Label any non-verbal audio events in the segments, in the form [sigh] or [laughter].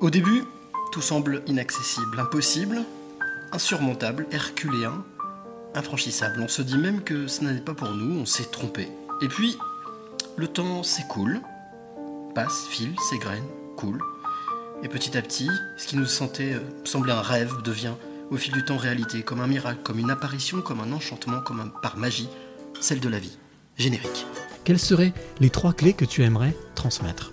Au début, tout semble inaccessible, impossible, insurmontable, herculéen, infranchissable. On se dit même que ce n'est pas pour nous, on s'est trompé. Et puis, le temps s'écoule, passe, file, s'égrène, coule. Et petit à petit, ce qui nous euh, semblait un rêve devient au fil du temps réalité, comme un miracle, comme une apparition, comme un enchantement, comme un, par magie, celle de la vie. Générique. Quelles seraient les trois clés que tu aimerais transmettre?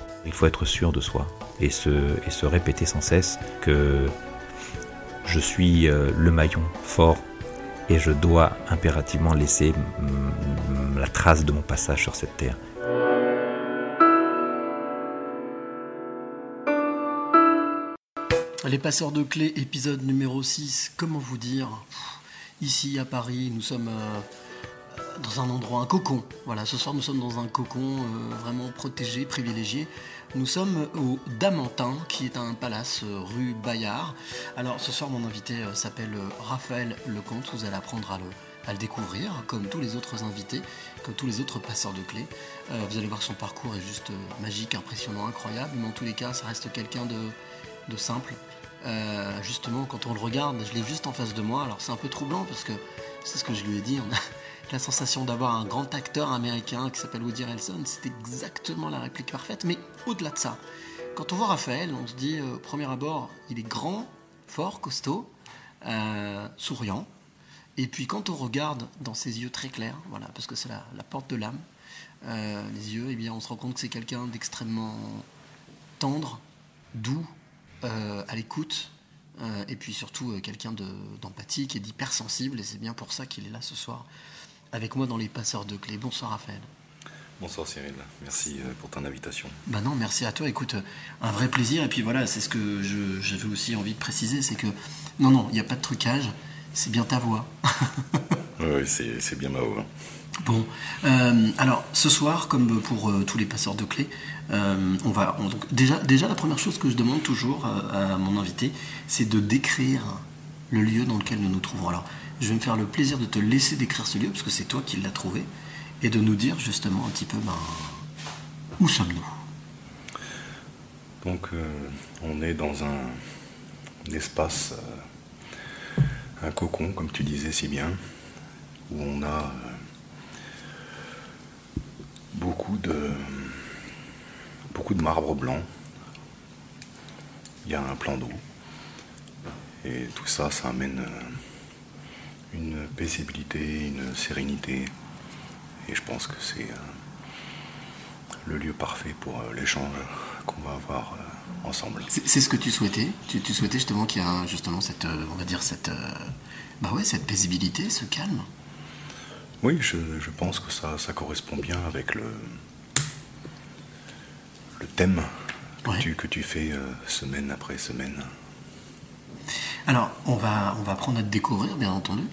Il faut être sûr de soi et se, répéter sans cesse que je suis euh, le maillon fort et je dois impérativement laisser la trace de mon passage sur cette terre. Les passeurs de clés, épisode numéro 6. Comment vous dire? Ici à Paris, nous sommes euh, dans un endroit, un cocon. Voilà, ce soir nous sommes dans un cocon euh, vraiment protégé, privilégié. Nous sommes au Damantin, qui est un palace euh, rue Bayard. Alors ce soir, mon invité euh, s'appelle Raphaël Lecomte. Vous allez apprendre à le, découvrir, comme tous les autres invités, comme tous les autres passeurs de clés. Vous allez voir son parcours est juste magique, impressionnant, incroyable. Mais en tous les cas, ça reste quelqu'un de, simple. Justement, quand on le regarde, je l'ai juste en face de moi. Alors c'est un peu troublant parce que c'est ce que je lui ai dit. La sensation d'avoir un grand acteur américain qui s'appelle Woody Harrelson. C'est exactement la réplique parfaite. Mais au-delà de ça, quand on voit Raphaël, on se dit euh, premier abord, il est grand, fort, costaud, euh, souriant. Et puis quand on regarde dans ses yeux très clairs, voilà, parce que c'est la, porte de l'âme, euh, les yeux, eh bien, on se rend compte que c'est quelqu'un d'extrêmement tendre, doux, euh, à l'écoute, et puis surtout quelqu'un de- d'empathique et d'hypersensible, et c'est bien pour ça qu'il est là ce soir avec moi dans les passeurs de clés. Bonsoir Raphaël. Bonsoir Cyril, merci euh, pour ton invitation. Bah non, merci à toi. Écoute, euh, un vrai plaisir. Et puis voilà, c'est ce que j'avais aussi envie de préciser, c'est que non, non, il n'y a pas de trucage. C'est bien ta voix. [laughs] Oui, c'est bien ma voix. Bon, euh, alors ce soir, comme pour euh, tous les passeurs de clés, euh, on va on- donc, déjà, déjà la première chose que je demande toujours à mon invité, c'est de décrire le lieu dans lequel nous nous trouvons. Alors, je vais me faire le plaisir de te laisser décrire ce lieu parce que c'est toi qui l'as trouvé et de nous dire justement un petit peu ben, où sommes-nous? Donc, euh, on est dans un, espace, euh, un cocon, comme tu disais si bien, où on a euh, beaucoup de, beaucoup de marbre blanc. Il y a un plan d'eau. Et tout ça, ça amène une paisibilité, une sérénité. Et je pense que c'est euh, le lieu parfait pour euh, l'échange qu'on va avoir euh, ensemble. C'est ce que tu souhaitais? Tu, tu souhaitais justement qu'il y a justement cette, on va dire cette, bah ouais, cette paisibilité, ce calme? Oui, je, je pense que ça, ça correspond bien avec le, le thème que, tu, que tu fais semaine après semaine. Alors, on va, on va apprendre à te découvrir, bien entendu.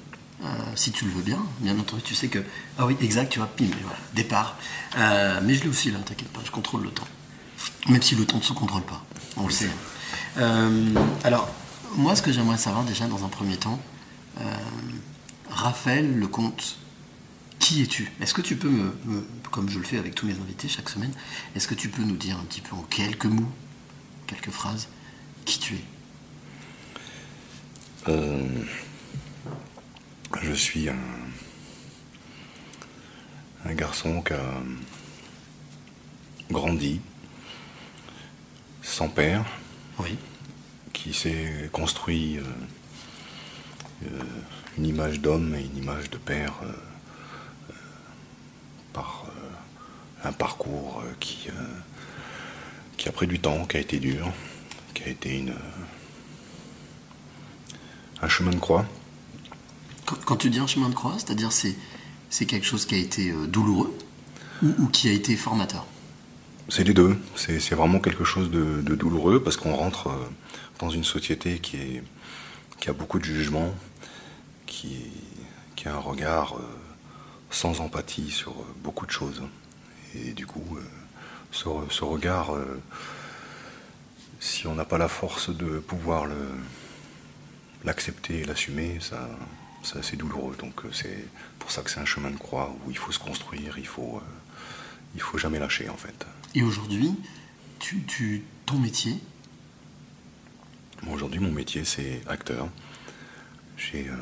Euh, si tu le veux bien, bien entendu, tu sais que. Ah oui, exact, tu vois, pim, voilà, départ. Euh, mais je l'ai aussi là, t'inquiète pas, je contrôle le temps. Même si le temps ne se contrôle pas, on le sait. Euh, alors, moi, ce que j'aimerais savoir déjà dans un premier temps, Raphaël Lecomte, qui es-tu? Est-ce que tu peux me, me- comme je le fais avec tous mes invités chaque semaine, est-ce que tu peux nous dire un petit peu en quelques mots, quelques phrases, qui tu es? Je suis un, un garçon qui a grandi sans père, qui s'est construit euh, euh, une image d'homme et une image de père euh, euh, par un parcours qui, qui a pris du temps, qui a été dur, qui a été une, un chemin de croix. Quand, tu dis un chemin de croix, c'est-à-dire c'est c'est quelque chose qui a été euh, douloureux ou, qui a été formateur? C'est les deux. C'est c'est vraiment quelque chose de, douloureux parce qu'on rentre euh, dans une société qui est qui a beaucoup de jugement, qui, qui a un regard euh, sans empathie sur beaucoup de choses. Et du coup, ce, ce regard, si on n'a pas la force de pouvoir le- l'accepter et l'assumer, ça, c'est assez douloureux. Donc euh, c'est pour ça que c'est un chemin de croix où il faut se construire, il faut, euh, il faut jamais lâcher en fait. Et aujourd'hui, tu, tu, ton métier, Bon, Aujourd'hui, mon métier, c'est acteur. J'ai euh,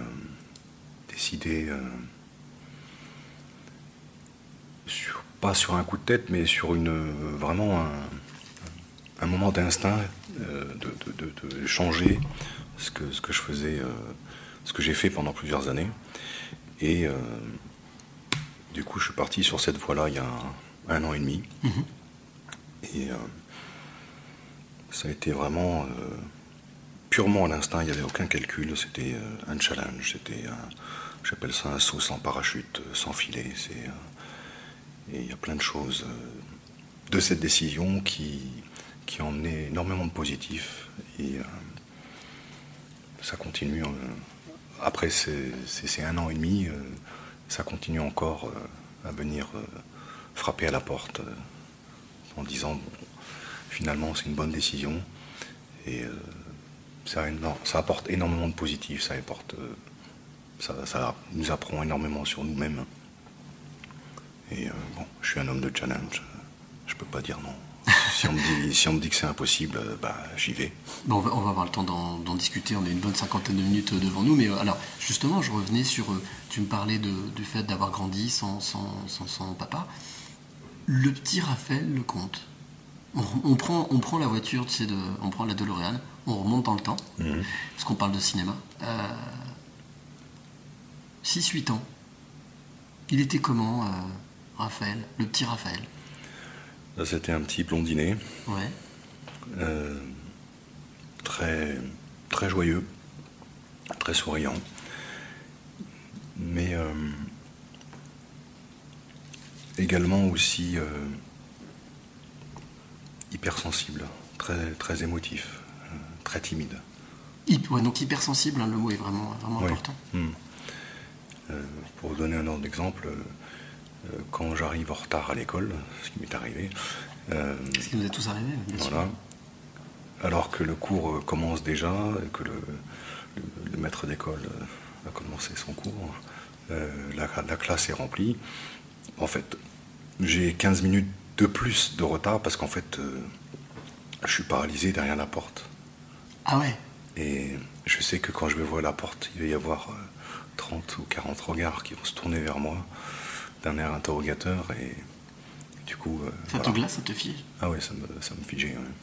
décidé, euh, sur- pas sur un coup de tête, mais sur une, vraiment un, un moment d'instinct, euh, de, de- de- de changer ce que, ce que je faisais, ce que j'ai fait pendant plusieurs années. Et euh, du coup, je suis parti sur cette voie-là il y a un, un an et demi. Et euh, ça a été vraiment euh, purement à l'instinct, il n'y avait aucun calcul, c'était un challenge, c'était un, j'appelle ça un saut sans parachute, sans filet. C'est, et il y a plein de choses de cette décision qui, qui emmené énormément de positifs. Et ça continue. Après ces, ces- ces un an et demi, euh, ça continue encore euh, à venir euh, frapper à la porte en disant bon, finalement c'est une bonne décision. Et ça, apporte énormément de positif, ça apporte, ça, nous apprend énormément sur nous-mêmes. Et bon, je suis un homme de challenge, je peux pas dire non. Si on me dit, si on me dit que c'est impossible, euh, bah j'y vais. Bon, on, va, on va avoir le temps d'en discuter, on a une bonne cinquantaine de minutes devant nous, mais euh, alors justement, je revenais sur, euh, tu me parlais de- du fait d'avoir grandi sans, sans, sans, sans papa. Le petit Raphaël le compte. On, on prend, on prend la voiture, tu sais, de, on prend la DeLorean, on remonte dans le temps, parce qu'on parle de cinéma. Euh, 6-8 ans. Il était comment, euh, Raphaël, le petit Raphaël? Là, c'était un petit blondinet, Ouais. euh, très, très joyeux, très souriant, mais euh, également aussi euh, hypersensible, très, très émotif, très timide. Ouais, donc hypersensible, hein, le mot est vraiment, vraiment Oui. important. Euh, pour vous donner un ordre d'exemple, quand j'arrive en retard à l'école, ce qui m'est arrivé, euh, Ce qui nous est tous arrivé, bien sûr. voilà, alors que le cours euh, commence déjà, et que le, le- le maître d'école euh, a commencé son cours, euh, la, la classe est remplie. En fait, j'ai 15 minutes de plus de retard parce qu'en fait, euh, je suis paralysé derrière la porte. Ah ouais? Et je sais que quand je vais voir la porte, il va y avoir euh, 30 ou 40 regards qui vont se tourner vers moi d'un air interrogateur et du coup... euh, Ça te glace, ça te fige? Ah ouais, ça me, ça me figeait. ouais.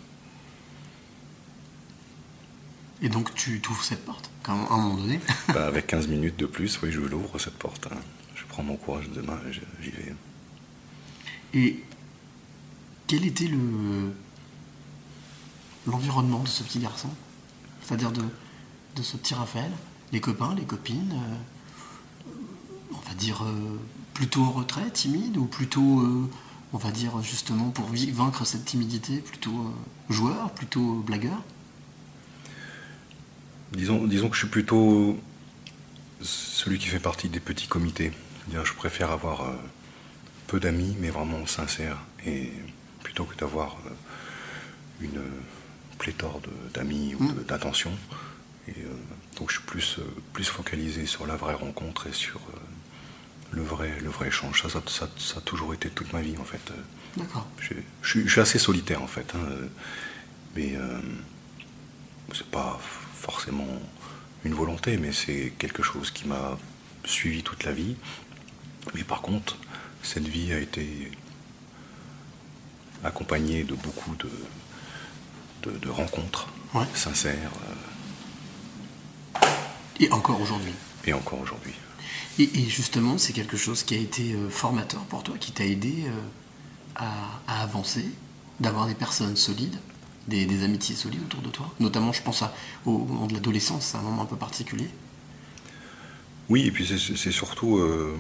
Et donc tu t'ouvres cette porte, quand, à un moment donné? [laughs] Bah, avec 15 [laughs] minutes de plus, oui, je l'ouvre cette porte. hein. Je prends mon courage de main et je- j'y vais. Et quel était le l'environnement de ce petit garçon? C'est-à-dire de, de ce petit Raphaël? Les copains, les copines euh, On va dire euh, plutôt en retrait, timide Ou plutôt, euh, on va dire justement, pour vaincre cette timidité, plutôt euh, joueur, plutôt blagueur? Disons, disons que je suis plutôt celui qui fait partie des petits comités. C'est-à-dire, je préfère avoir euh, peu d'amis, mais vraiment sincères, et plutôt que d'avoir euh, une pléthore d'amis ou de- d'attention. Et euh, donc, je suis plus, euh, plus focalisé sur la vraie rencontre et sur euh, le vrai, le vrai échange. Ça, ça, ça- ça a toujours été toute ma vie, en fait. D'accord. Je, je suis- je suis assez solitaire en fait, hein, euh, mais euh, c'est pas forcément une volonté, mais c'est quelque chose qui m'a suivi toute la vie. Mais par contre, cette vie a été accompagnée de beaucoup de, de, de rencontres Ouais. sincères, Et encore aujourd'hui euh, et encore aujourd'hui. Et, et justement, c'est quelque chose qui a été euh, formateur pour toi, qui t'a aidé euh, à, à avancer, d'avoir des personnes solides, des, des amitiés solides autour de toi? Notamment, je pense à, au moment de l'adolescence, c'est un moment un peu particulier. Oui, et puis c'est- surtout euh,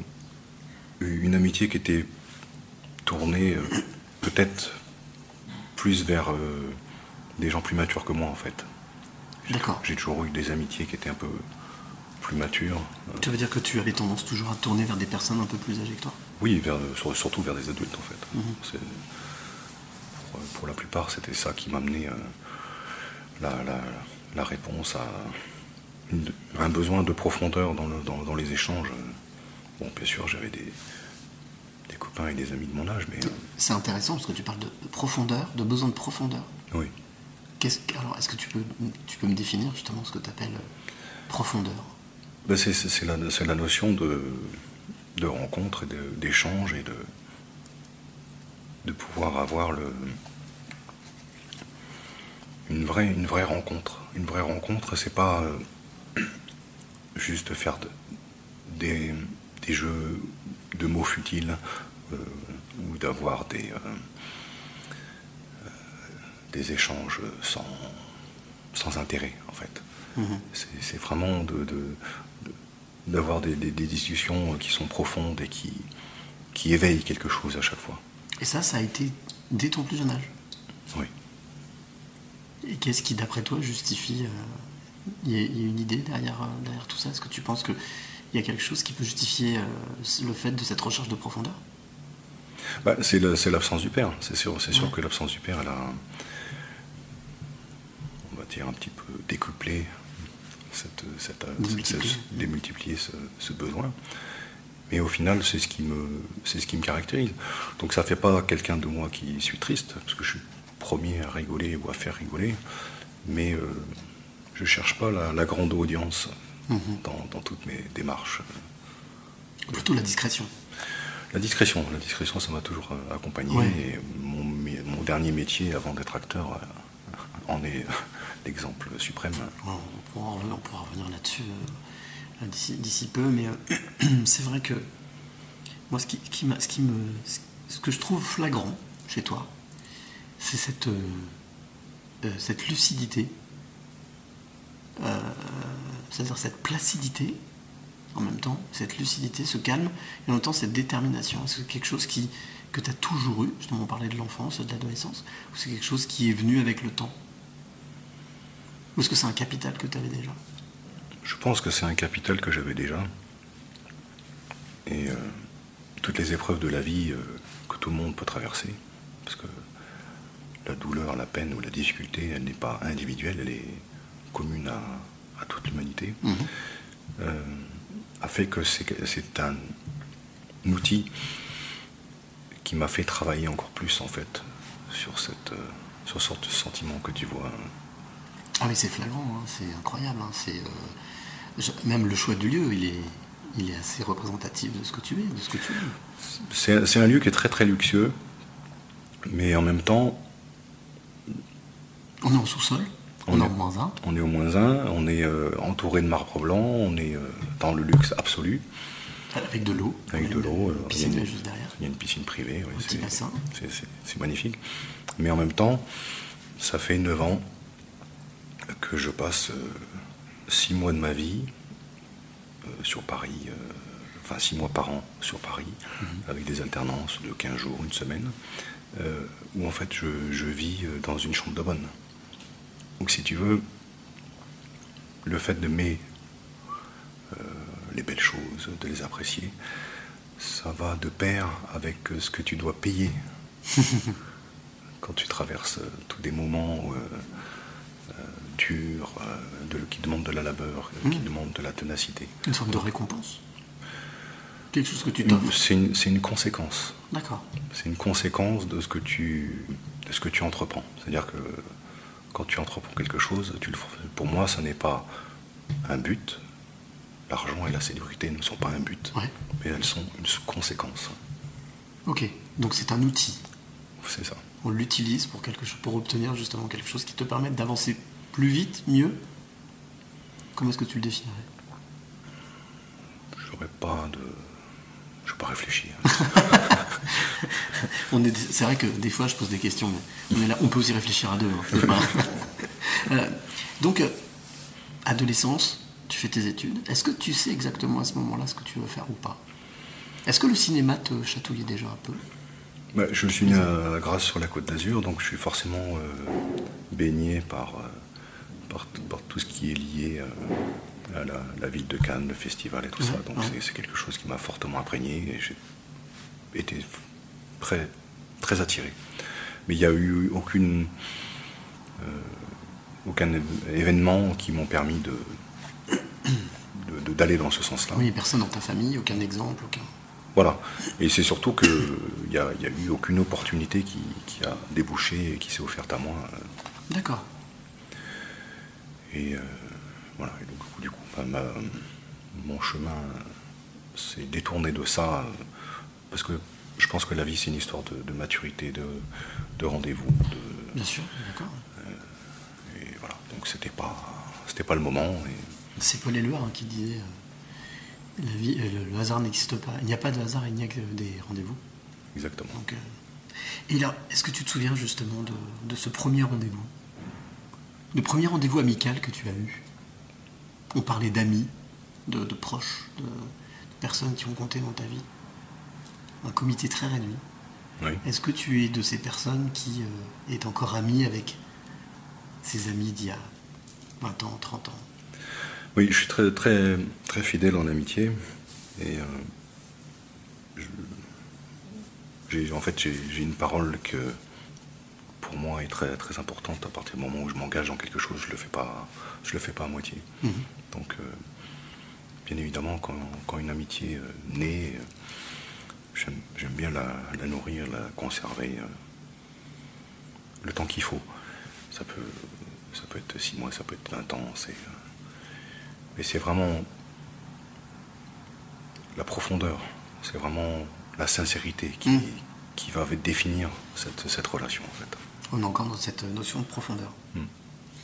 une amitié qui était tournée euh, peut-être plus vers euh, des gens plus matures que moi en fait. D'accord. J'ai toujours eu des amitiés qui étaient un peu plus matures. Tu veux dire que tu avais tendance toujours à tourner vers des personnes un peu plus âgées que toi? Oui, vers- sur- surtout vers des adultes en fait. Mhm. Pour, pour la plupart, c'était ça qui m'amenait euh, la, la- la réponse à une- un besoin de profondeur dans, le- dans- dans les échanges. Bon, bien sûr, j'avais des, des copains et des amis de mon âge, mais euh, C'est intéressant parce que tu parles de profondeur, de besoin de profondeur. oui. Alors, est-ce que tu peux, tu peux me définir justement ce que tu appelles profondeur? Ben, c'est la, notion de, de rencontre et d'échange et de, de pouvoir avoir le, une, vraie, une vraie rencontre. Une vraie rencontre, c'est pas euh, juste faire de- des, des jeux de mots futiles euh, ou d'avoir des, euh, des échanges sans, sans intérêt, en fait. Mhm. C'est vraiment de- d'avoir des, des- des discussions qui sont profondes et qui, qui éveillent quelque chose à chaque fois. Et ça, ça a été dès ton plus jeune âge? Oui. Et qu'est-ce qui, d'après toi, justifie. euh, Il y, a- il y a une idée derrière, euh, derrière tout ça? Est-ce que tu penses qu'il y a quelque chose qui peut justifier euh, le fait de cette recherche de profondeur? Bah, c'est l'absence du père. C'est sûr, c'est sûr que l'absence du père, elle a, on va dire, un petit peu décuplé, cette, cette- Démultiplié. cette- démultiplié ce, ce besoin. Mais au final, c'est ce qui me, c'est ce qui me caractérise. Donc ça fait pas quelqu'un de moi qui suis triste, parce que je suis premier à rigoler ou à faire rigoler, mais euh, je cherche pas la, la grande audience Mhm. dans, dans toutes mes démarches. Plutôt la discrétion. La discrétion, la discrétion, ça m'a toujours euh, accompagné. Ouais. Et mon, mé- mon dernier métier avant d'être acteur euh, en est l'exemple suprême. On pourra, en revenir- là-dessus euh, d'ici, peu, mais euh, [clears throat] c'est vrai que moi, ce, qui, ce, qui me, ce que je trouve flagrant chez toi, c'est cette, euh, lucidité, c'est-à-dire cette placidité en même temps, cette lucidité, ce calme, et en même temps cette détermination. C'est quelque chose qui, que tu as toujours eu, justement on parlait de l'enfance, de l'adolescence, ou c'est quelque chose qui est venu avec le temps? Ou est-ce que c'est un capital que tu avais déjà? Je pense que c'est un capital que j'avais déjà. Et euh, toutes les épreuves de la vie euh, que tout le monde peut traverser, parce que la douleur, la peine ou la difficulté, elle n'est pas individuelle, elle est commune à, à toute l'humanité, euh, a fait que c'est c'est un outil qui m'a fait travailler encore plus en fait sur cette sur ce sentiment que tu vois. Ah oui, c'est flagrant, hein, c'est incroyable. hein, c'est, euh, même le choix du lieu, il est, il est assez représentatif de ce que tu es, de ce que tu es. C'est c'est un lieu qui est très très luxueux, mais en même temps, On est en sous-sol, on, est en moins un. on est au moins un, on est euh, entouré de marbre blanc, on est euh, dans le luxe absolu, Avec de l'eau. avec de l'eau. Piscine il y a une- juste derrière. Il y a une piscine privée, oui, petit c'est- bassin. c'est- c'est- c'est magnifique. Mais en même temps, ça fait 9 ans que je passe 6 mois de ma vie euh, sur Paris, euh, enfin 6 mois par an sur Paris, Mhm. avec des alternances de 15 jours, une semaine, euh, où en fait je, je vis euh, dans une chambre de bonne. Donc si tu veux, le fait d'aimer euh, les belles choses, de les apprécier, ça va de pair avec euh, ce que tu dois payer [laughs] quand tu traverses euh, tous des moments euh, euh, de- qui demandent de la labeur, euh, qui Mhm. demandent de la ténacité. Une sorte de récompense. Quelque chose que tu. C'est une, une conséquence. D'accord. C'est une conséquence de ce que tu, de ce que tu entreprends. C'est-à-dire que quand tu entreprends quelque chose, tu le, pour moi, ça n'est pas un but. L'argent et la sécurité ne sont pas un but, Ouais. mais elles sont une conséquence. Ok. Donc c'est un outil. C'est ça. On l'utilise pour quelque chose, pour obtenir justement quelque chose qui te permette d'avancer plus vite, mieux? Comment est-ce que tu le définirais? J'aurais pas de. Je vais pas réfléchir. [laughs] On est, c'est vrai que des fois je pose des questions, mais on, est là, on peut aussi réfléchir à deux. hein, [laughs] Euh, donc, euh, adolescence, tu fais tes études. Est-ce que tu sais exactement à ce moment-là ce que tu veux faire ou pas? Est-ce que le cinéma te chatouillait déjà un peu? Bah, je suis né à Grasse sur la côte d'Azur, donc je suis forcément euh, baigné par, euh, par, par tout ce qui est lié euh, à la, la ville de Cannes, le festival et tout ça. Donc ouais. c'est- quelque chose qui m'a fortement imprégné et j'ai été très, très attiré. Mais il n'y a eu aucune, euh, aucun événement qui m'ont permis de- d'aller dans ce sens-là. Oui, personne dans ta famille, aucun exemple, aucun. Voilà. Et c'est surtout qu'il n'y a, y a eu aucune opportunité qui, qui a débouché et qui s'est offerte à moi. euh, D'accord. Et euh, voilà. Et donc, du coup, bah, ma- mon chemin s'est détourné de ça. euh, parce que je pense que la vie, c'est une histoire de, de maturité, de, de rendez-vous. de- Bien sûr, d'accord. et voilà. Donc, c'était pas, c'était pas le moment. Et C'est Paul Éluard hein, qui disait euh, la vie, euh, le, le hasard n'existe pas. Il n'y a pas de hasard, il n'y a que des rendez-vous. exactement. Donc, euh, Et là, est-ce que tu te souviens justement de, de ce premier rendez-vous? Le premier rendez-vous amical que tu as eu On parlait d'amis, de, de proches, de, de personnes qui ont compté dans ta vie. Un comité très réduit. Oui. Est-ce que tu es de ces personnes qui euh, est encore ami avec ses amis d'il y a 20 ans, 30 ans? Oui, je suis très, très, très fidèle en amitié. Et euh, je- en fait, j'ai une parole que pour moi est très, très importante. À partir du moment où je m'engage dans quelque chose, je le fais pas, je le fais pas à moitié. Mhm. Donc, euh, bien évidemment, quand, quand une amitié euh, naît, euh, j'aime bien la, la nourrir, la conserver le temps qu'il faut. Ça peut, ça peut être six mois, ça peut être 20 ans. C'est, mais c'est vraiment la profondeur, c'est vraiment la sincérité qui, Mm. qui va définir cette, cette relation en fait. On est encore dans cette notion de profondeur.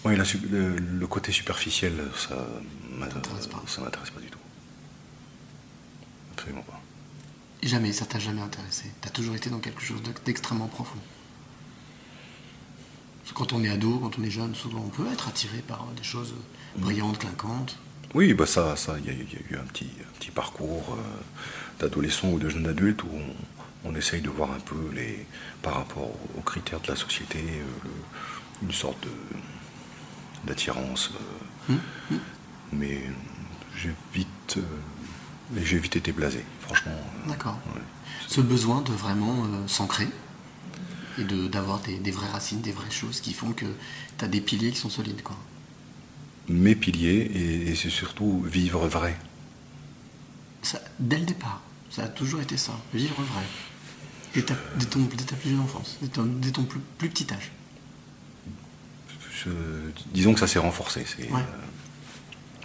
Oui, la su- le, le côté superficiel, ça T'intéresse pas. ça m'intéresse pas du tout. Absolument pas. Jamais, ça t'a jamais intéressé. T'as toujours été dans quelque chose de- d'extrêmement profond. Quand on est ado, quand on est jeune, souvent on peut être attiré par des choses brillantes, clinquantes. Oui, bah ça, ça, il y, a il y a eu un petit, un petit parcours euh, d'adolescent ou de jeune adulte où on, on essaye de voir un peu les, par rapport aux critères de la société, euh, le- une sorte de d'attirance. euh, Mais j'ai vite, euh, et j'ai vite été blasé, franchement. euh, D'accord. ouais. Ce besoin de vraiment euh, s'ancrer et de- d'avoir des, des vraies racines, des vraies choses qui font que t'as des piliers qui sont solides. Quoi. Mes piliers et, et c'est surtout vivre vrai. Ça, dès le départ, ça a toujours été ça, vivre vrai. Dès ta, dès ton, dès ta plus jeune enfance, dès ton, dès ton plus, plus petit âge. Je- disons que ça s'est renforcé. Ouais. euh,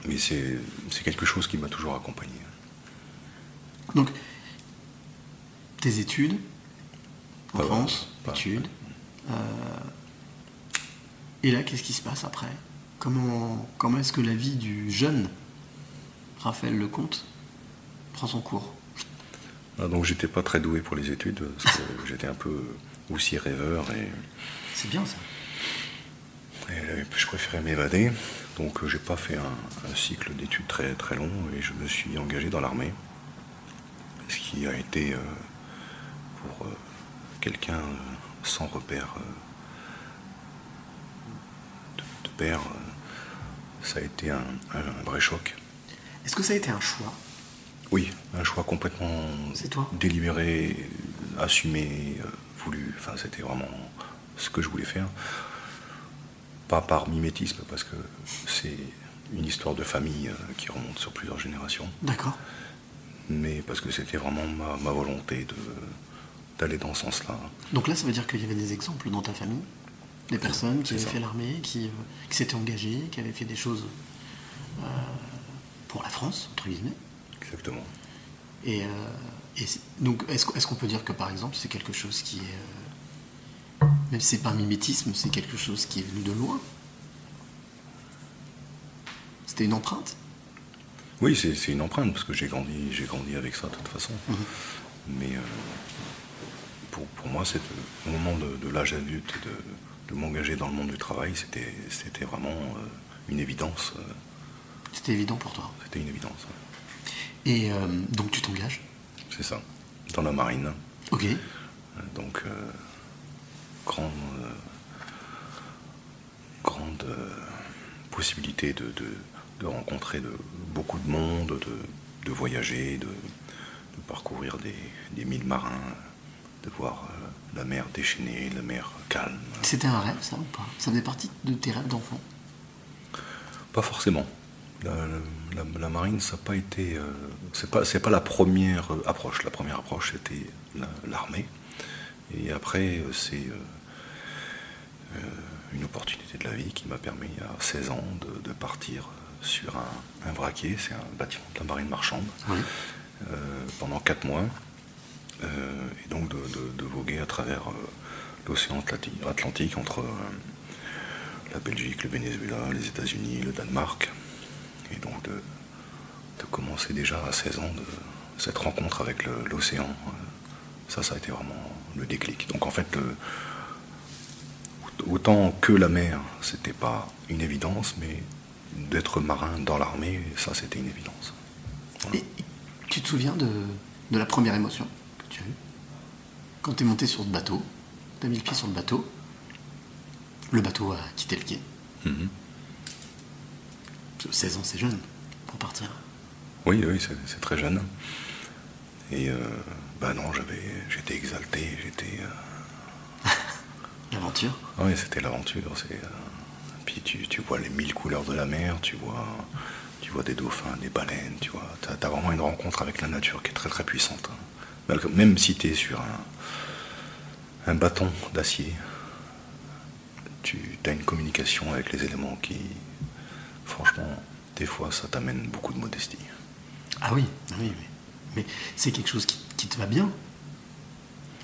mais c'est quelque chose qui m'a toujours accompagné. Donc, tes études, Pas enfance, mal, pas études. euh, et là, qu'est-ce qui se passe après? Comment, comment est-ce que la vie du jeune Raphaël Lecomte prend son cours? Ah, donc j'étais pas très doué pour les études parce que [laughs] j'étais un peu aussi rêveur et, C'est bien ça. et je préférais m'évader. Donc euh, j'ai pas fait un, un cycle d'études très très long et je me suis engagé dans l'armée. Ce qui a été euh, pour euh, quelqu'un euh, sans repère euh, de, de père, euh, ça a été un, un- un vrai choc. Est-ce que ça a été un choix? Oui, un choix complètement toi délibéré, assumé, euh, voulu. Enfin, c'était vraiment ce que je voulais faire. Pas par mimétisme, parce que c'est une histoire de famille euh, qui remonte sur plusieurs générations, D'accord. mais parce que c'était vraiment ma, ma volonté d'aller dans ce sens-là. Donc là, ça veut dire qu'il y avait des exemples dans ta famille Des personnes qui avaient ça. fait l'armée, qui, euh, qui s'étaient engagées, qui avaient fait des choses euh, pour la France, entre guillemets. Exactement. Et, euh, et donc, est-ce qu'on peut dire que par exemple, c'est quelque chose qui est. euh, même si c'est pas un mimétisme, c'est quelque chose qui est venu de loin? C'était une empreinte? Oui, c'est une empreinte, parce que j'ai grandi, grandi avec ça de toute façon. Mais euh, pour, pour moi, c'est au moment de, de l'âge adulte et de, de m'engager dans le monde du travail, c'était vraiment euh, une évidence. euh, C'était évident pour toi? C'était une évidence. ouais. Et euh, donc, tu t'engages C'est ça. Dans la marine. Ok. Euh, Donc, euh, grande, euh, grande possibilité de, de- de rencontrer de, beaucoup de monde, de, de voyager, de, de parcourir des, des milles marins, de voir la mer déchaînée, la mer calme. C'était un rêve, ça ou pas? Ça faisait partie de tes rêves d'enfant? Pas forcément. La, la- la marine, ça n'a pas été. euh, c'est pas, c'est pas la première euh, approche. La première approche, c'était la- l'armée. Et après, euh, c'est une opportunité de la vie qui m'a permis, à 16 ans, de, de partir sur un, un vraquier. C'est un bâtiment de la marine marchande. Oui. euh, pendant 4 mois. euh, et donc de, de- de voguer à travers euh, l'océan Atlanti- Atlantique entre la Belgique, le Venezuela, les États-Unis, le Danemark. Et donc de, de commencer déjà à 16 ans de cette rencontre avec l'océan. euh, ça, ça a été vraiment le déclic. Donc en fait, le- autant que la mer, c'était pas une évidence, mais d'être marin dans l'armée, ça, c'était une évidence. Voilà. Et et tu te souviens de, de la première émotion que tu as eue? Quand tu es monté sur ce bateau, tu as mis le pied sur le bateau, le bateau a quitté le quai. Mhm. 16 ans, c'est jeune pour partir. Oui, oui, c'est très jeune. Et euh, bah non, j'avais, j'étais exalté, j'étais. euh, [laughs] L'aventure oui, c'était l'aventure. C'est. euh, puis tu, tu vois les mille couleurs de la mer, tu vois, tu vois des dauphins, des baleines, tu vois. T'as, as vraiment une rencontre avec la nature qui est très très puissante. hein. Même si tu es sur un, un bâton d'acier, tu as une communication avec les éléments qui, franchement, des fois, ça t'amène beaucoup de modestie. Ah oui, ah oui, oui. Mais c'est quelque chose qui, qui te va bien.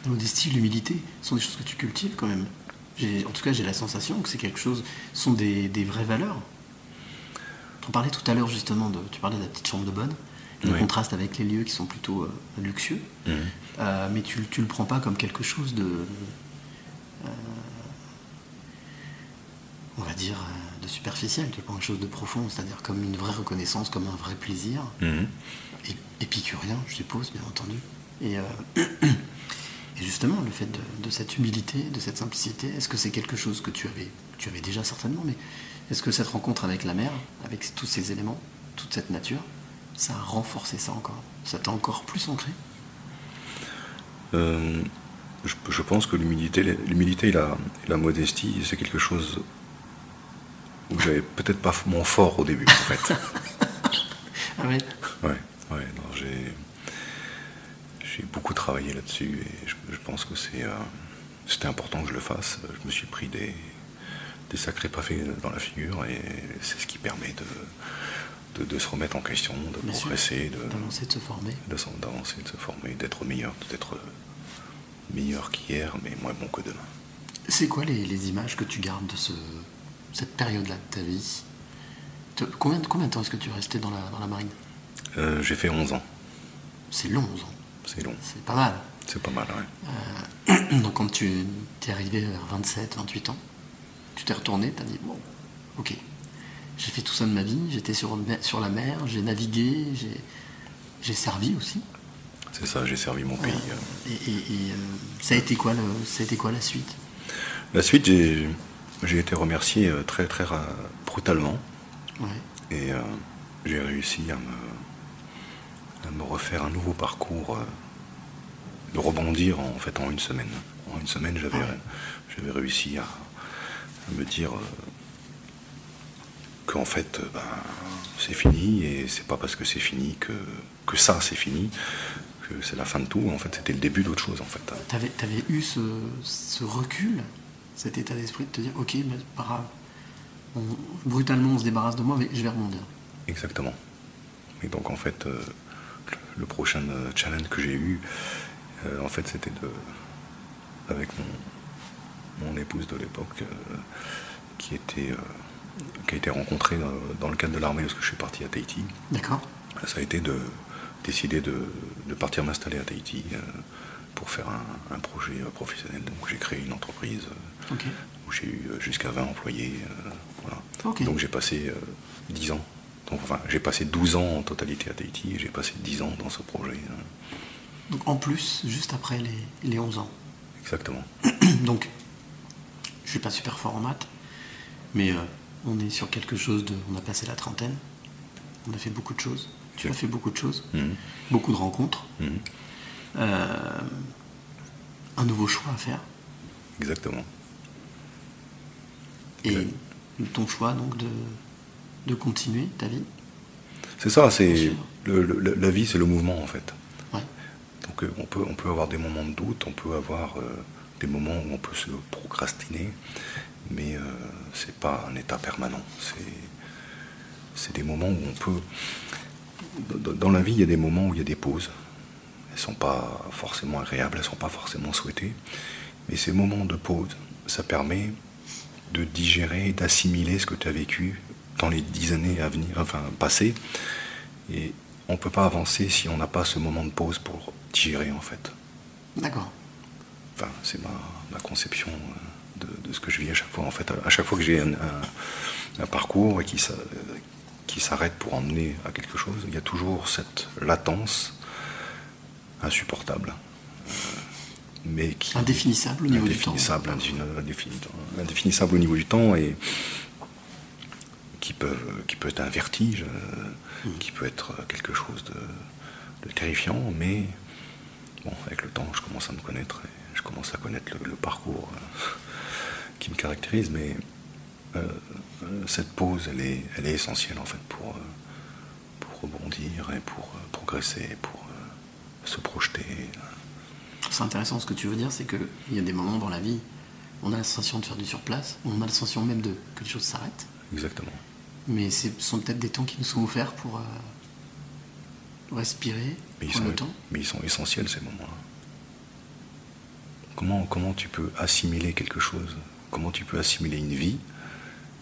La modestie, l'humilité sont des choses que tu cultives quand même. En tout cas, j'ai la sensation que c'est quelque chose, sont des, des vraies valeurs. On parlait tout à l'heure justement de, tu parlais de la petite chambre de bonne, le Oui. contraste avec les lieux qui sont plutôt euh, luxueux, Mhm. Euh, mais tu, tu le prends pas comme quelque chose de, euh, on va dire, de superficiel. Tu quelque chose de profond, c'est-à-dire comme une vraie reconnaissance, comme un vrai plaisir é- épicurien, je suppose, bien entendu. Et, euh, [clears throat] et justement, le fait de, de cette humilité, de cette simplicité, est-ce que c'est quelque chose que tu avais, tu avais déjà certainement, mais est-ce que cette rencontre avec la mer, avec tous ces éléments, toute cette nature, ça a renforcé ça encore Ça t'a encore plus ancré? Euh, je, je pense que l'humilité, l'humilité et la, et la modestie, c'est quelque chose où j'avais peut-être pas mon fort au début, en fait. [laughs] Ah ouais? Ouais, ouais, non, j'ai, j'ai beaucoup travaillé là-dessus et je, je pense que c'est, euh, c'était important que je le fasse. Je me suis pris des, des sacrés pavés dans la figure et c'est ce qui permet de, de, de se remettre en question, de Bien progresser, de, D'avancer, de se former. de d'avancer, de se former, d'être meilleur, d'être meilleur qu'hier, mais moins bon que demain. C'est quoi les, les images que tu gardes de ce, cette période-là de ta vie Te- combien, combien de temps est-ce que tu es resté dans la, dans la marine? Euh, j'ai fait 11 ans, C'est long, 11 ans. c'est long, C'est pas mal. c'est pas mal, ouais. [clears throat] Donc quand tu es arrivé vers 27, 28 ans, tu t'es retourné, tu as dit, bon, ok, j'ai fait tout ça de ma vie, j'étais sur, sur la mer, j'ai navigué, j'ai, j'ai servi aussi. C'est ça, j'ai servi mon pays. euh. Et, et- et, euh, ça, a été quoi le, ça a été quoi la suite? La suite, j'ai, j'ai été remercié euh, très très brutalement et euh, j'ai réussi à me, à me refaire un nouveau parcours, euh, de rebondir en fait en une semaine. En une semaine, j'avais, réussi à, à me dire euh, qu'en fait, ben, c'est fini et c'est pas parce que c'est fini que, que ça c'est fini, que c'est la fin de tout. En fait, c'était le début d'autre chose en fait. T'avais, avais eu ce, ce recul, cet état d'esprit de te dire, ok, mais pas grave. On- brutalement, on se débarrasse de moi, mais je vais rebondir. Exactement. Et donc en fait, euh, le, prochain euh, challenge que j'ai eu, euh, en fait, c'était de, avec mon, mon épouse de l'époque, euh, qui était, qui a été rencontrée dans, le cadre de l'armée parce que je suis parti à Tahiti. D'accord Ça a été de décider de, de partir m'installer à Tahiti pour faire un, un projet professionnel. Donc j'ai créé une entreprise euh, où j'ai eu euh, jusqu'à 20 employés. euh, voilà. Donc j'ai passé euh, 10 ans. Donc, enfin, j'ai passé 12 ans en totalité à Tahiti et j'ai passé 10 ans dans ce projet. euh, Donc en plus, juste après les, les 11 ans. exactement. [clears throat] Donc, je suis pas super fort en maths, mais euh, On est sur quelque chose de. On a passé la trentaine. On a fait beaucoup de choses. Tu as fait beaucoup de choses. Mhm. Beaucoup de rencontres. Mhm. Euh, un nouveau choix à faire. Exactement. Et ton choix donc de, de continuer ta vie? C'est ça, c'est le- le- la vie, c'est le mouvement en fait. Ouais. Donc euh, on peut, on peut avoir des moments de doute, on peut avoir euh, des moments où on peut se procrastiner, mais euh, c'est pas un état permanent. C'est, c'est des moments où on peut. dans- Dans la vie, il y a des moments où il y a des pauses. Elles sont pas forcément agréables, elles sont pas forcément souhaitées, mais ces moments de pause, ça permet de digérer, d'assimiler ce que tu as vécu dans les dix années à venir, enfin passées. Et on ne peut pas avancer si on n'a pas ce moment de pause pour digérer en fait. D'accord. Enfin, c'est ma, ma conception euh, de, de ce que je vis à chaque fois. En fait, à, chaque fois que j'ai un, un- un parcours et qui, qui s'arrête pour emmener à quelque chose, il y a toujours cette latence insupportable. mais qui, Indéfinissable au niveau du temps. indéfinissable, indéfini- indéfini- indéfinissable au niveau du temps et qui peut, qui peut être un vertige, euh, Mm. qui peut être quelque chose de, de terrifiant, mais bon, avec le temps, je commence à me connaître, et je commence à connaître le, le parcours euh, qui me caractérise, mais euh, euh, cette pause, elle est, elle est essentielle en fait pour, pour rebondir et pour progresser, pour se projeter. C'est intéressant ce que tu veux dire, c'est qu'il y a des moments dans la vie, on a la sensation de faire du surplace, on a la sensation même de que les choses s'arrêtent, Exactement. mais ce sont peut-être des temps qui nous sont offerts pour euh, respirer, Mais ils, sont, le temps. mais ils sont essentiels ces moments-là. Comment, comment tu peux assimiler quelque chose? Comment tu peux assimiler une vie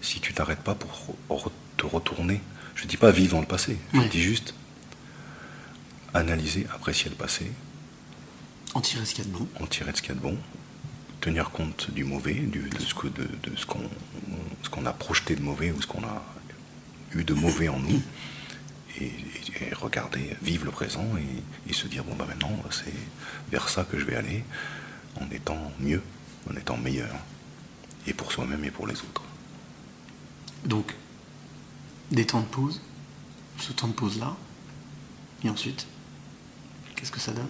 si tu t'arrêtes pas pour te retourner? Je ne dis pas vivre dans le passé, je dis juste analyser, apprécier le passé, En tirer ce qu'il y a de bon. en tirer ce qu'il y a de bon, tenir compte du mauvais, du- de ce que- de, de ce qu'on ce qu'on a projeté de mauvais ou ce qu'on a eu de mauvais en nous, et, et- et regarder, vivre le présent et, et se dire bon bah maintenant c'est vers ça que je vais aller, en étant mieux, en étant meilleur, et pour soi-même et pour les autres. Donc, des temps de pause, ce temps de pause-là, et ensuite, qu'est-ce que ça donne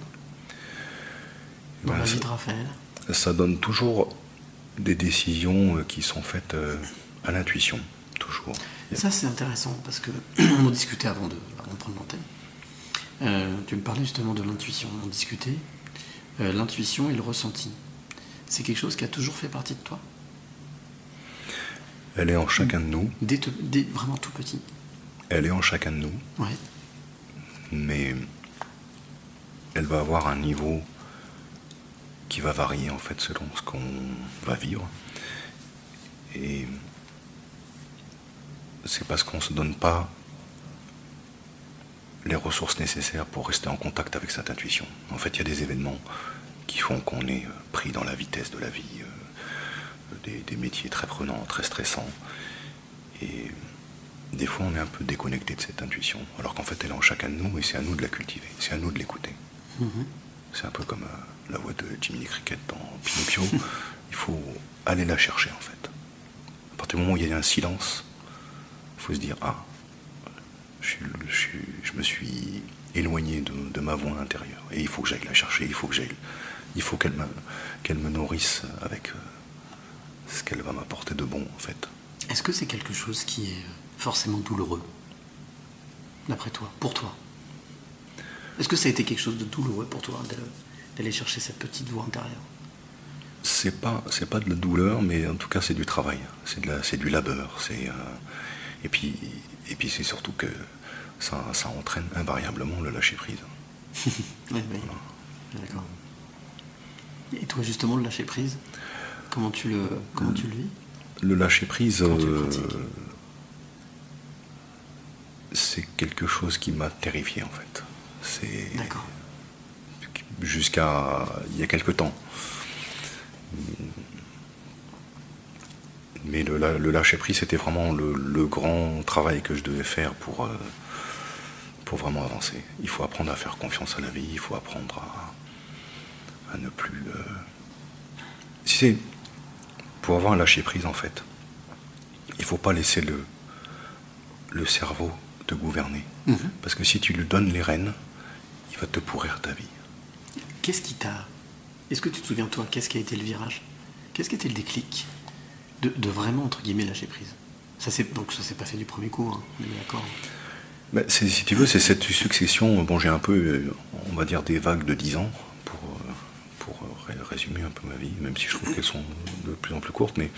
Dans Ben, la vie de Raphaël ça donne toujours des décisions euh, qui sont faites euh, à l'intuition, toujours. Ça, c'est intéressant parce que [clears throat] on en discutait avant de, avant de prendre l'antenne. Euh, tu me parlais justement de l'intuition. On discutait. Euh, l'intuition et le ressenti. C'est quelque chose qui a toujours fait partie de toi? Elle est en chacun de nous, dès, te- dès vraiment tout petit? elle est en chacun de nous, Ouais. mais elle va avoir un niveau qui va varier en fait selon ce qu'on va vivre. Et c'est parce qu'on ne se donne pas les ressources nécessaires pour rester en contact avec cette intuition. En fait, il y a des événements qui font qu'on est euh, pris dans la vitesse de la vie, euh, des, des métiers très prenants, très stressants. Et des fois, on est un peu déconnecté de cette intuition, alors qu'en fait, elle est en chacun de nous et c'est à nous de la cultiver, c'est à nous de l'écouter. Mhm. C'est un peu comme euh, la voix de Jiminy Cricket dans Pinocchio. [laughs] Il faut aller la chercher, en fait. À partir du moment où il y a un silence, il faut se dire Ah, je, suis- je suis- je me suis éloigné de, de ma voix intérieure. Et il faut que j'aille la chercher, il faut que j'aille. Il faut qu'elle me, nourrisse avec euh, ce qu'elle va m'apporter de bon, en fait. Est-ce que c'est quelque chose qui est forcément douloureux D'après toi, pour toi? Est-ce que ça a été quelque chose de douloureux pour toi d'aller chercher cette petite voix intérieure? C'est pas, c'est pas de la douleur, mais en tout cas c'est du travail, c'est de la, c'est du labeur, c'est euh, et puis, et puis c'est surtout que ça, ça entraîne invariablement le lâcher prise. [laughs] Oui, oui. D'accord. Et toi, justement, le lâcher prise, comment tu le, comment tu le vis? Le lâcher prise, euh, c'est quelque chose qui m'a terrifié en fait. C'est D'accord. jusqu'à il y a quelque temps. Mais le, la- le lâcher prise, c'était vraiment le, le grand travail que je devais faire pour, euh, pour vraiment avancer. Il faut apprendre à faire confiance à la vie, il faut apprendre à, à ne plus. euh, Si c'est pour avoir un lâcher prise en fait, il faut pas laisser le, le cerveau te gouverner. Mhm. Parce que si tu lui donnes les rênes, il va te pourrir ta vie. Qu'est-ce qui t'a. Est-ce que tu te souviens, toi, qu'est-ce qui a été le virage? Qu'est-ce qui a été le déclic de, de vraiment, entre guillemets, lâcher prise? Ça Donc ça s'est pas fait du premier coup, hein, on est d'accord? Ben, c'est- si tu veux, c'est cette succession. Bon, j'ai un peu, euh, on va dire, des vagues de 10 ans pour, euh, pour euh, ré- résumer un peu ma vie, même si je trouve qu'elles sont de plus en plus courtes. Mais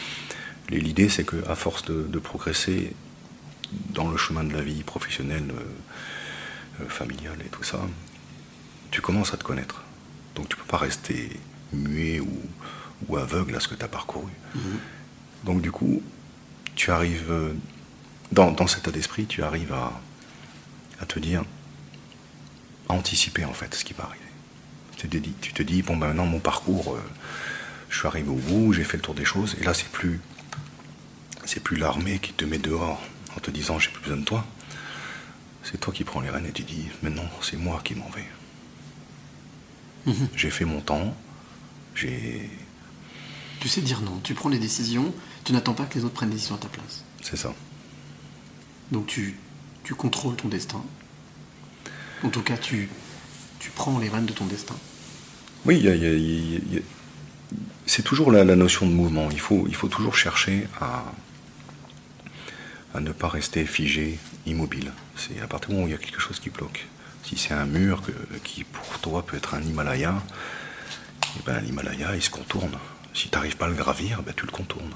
l'idée, c'est qu'à force de, de progresser dans le chemin de la vie professionnelle, euh, euh, familiale et tout ça, tu commences à te connaître. Donc tu peux pas rester muet ou, ou aveugle à ce que tu as parcouru. Donc du coup, tu arrives, dans, dans cet état d'esprit, tu arrives à, à te dire, à anticiper en fait ce qui va arriver. Tu te dis, tu te dis bon ben maintenant mon parcours, euh, je suis arrivé au bout, j'ai fait le tour des choses, et là c'est plus, c'est plus l'armée qui te met dehors en te disant j'ai plus besoin de toi. C'est toi qui prends les rênes et tu dis maintenant c'est moi qui m'en vais. Mhm. J'ai fait mon temps, j'ai, Tu sais dire non, tu prends les décisions, tu n'attends pas que les autres prennent des décisions à ta place. c'est ça. Donc tu, tu contrôles ton destin. En tout cas, tu, tu prends les rênes de ton destin. Oui, y a- y a- y a- c'est toujours la, la notion de mouvement. Il faut, il faut toujours chercher à, à ne pas rester figé, immobile. C'est à partir du moment où il y a quelque chose qui bloque. Si c'est un mur que- qui pour toi peut être un Himalaya, eh ben, l'Himalaya il se contourne. Si tu n'arrives pas à le gravir, ben, tu le contournes.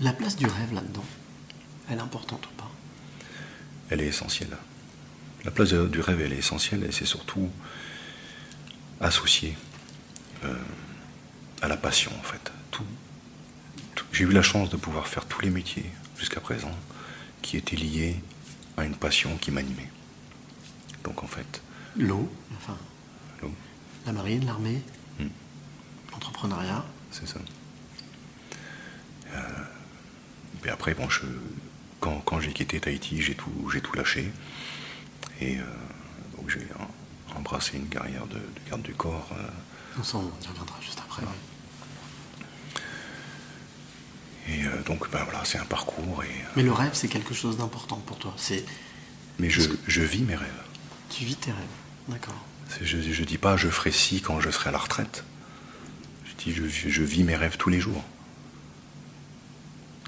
La place du rêve là-dedans, elle est importante ou pas? Elle est essentielle. La place du rêve, elle est essentielle et c'est surtout associé euh, à la passion en fait. Tout, tout- J'ai eu la chance de pouvoir faire tous les métiers jusqu'à présent qui étaient liés à une passion qui m'animait. Donc en fait, L'eau, enfin, l'eau, la marine, l'armée, Hmm. l'entrepreneuriat. c'est ça. Euh, puis après, bon, je, quand, quand j'ai quitté Tahiti, j'ai tout, j'ai tout lâché. Et euh, donc j'ai embrassé une carrière de, de garde du corps. euh, On s'en on y reviendra juste après. et euh, donc, ben voilà, c'est un parcours. Et, euh, Mais le rêve, c'est quelque chose d'important pour toi. C'est mais je, je vis mes rêves. Tu vis tes rêves, d'accord. Je ne dis pas je ferai ci quand je serai à la retraite. Je dis je, vis- je vis mes rêves tous les jours.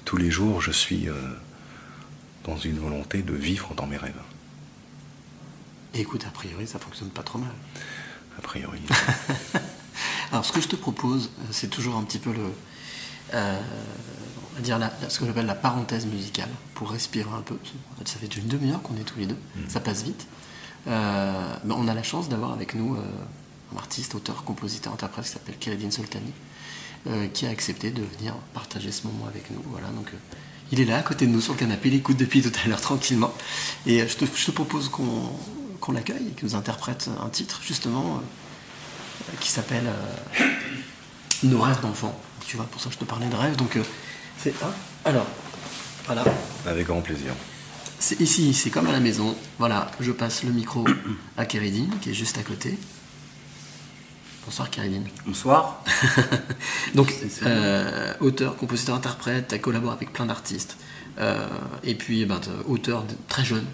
Tous les jours, je suis euh, dans une volonté de vivre dans mes rêves. Et écoute, a priori, ça fonctionne pas trop mal. A priori. [laughs] Alors, ce que je te propose, euh, c'est toujours un petit peu le, euh, on va dire la- ce que j'appelle la parenthèse musicale pour respirer un peu. En fait, ça fait une demi-heure qu'on est tous les deux, ça passe vite. Euh, on a la chance d'avoir avec nous euh, un artiste, auteur, compositeur, interprète qui s'appelle Kéredine Soltani, euh, qui a accepté de venir partager ce moment avec nous. Voilà, donc il est là à côté de nous sur le canapé, il écoute depuis tout à l'heure [laughs] tranquillement. Et je te, propose qu'on l'accueille et qu'il nous interprète un titre justement qui s'appelle Nos rêves d'enfant. Tu vois, pour ça je te parlais de rêve. Donc c'est ah, alors voilà. Avec grand plaisir. C'est ici, c'est comme à la maison. Voilà, je passe le micro à Kéridine, qui est juste à côté. Bonsoir Kéridine. Bonsoir. [laughs] Donc, euh, auteur, compositeur, interprète, tu as collaboré avec plein d'artistes. Euh, et puis, ben, auteur de- très jeune,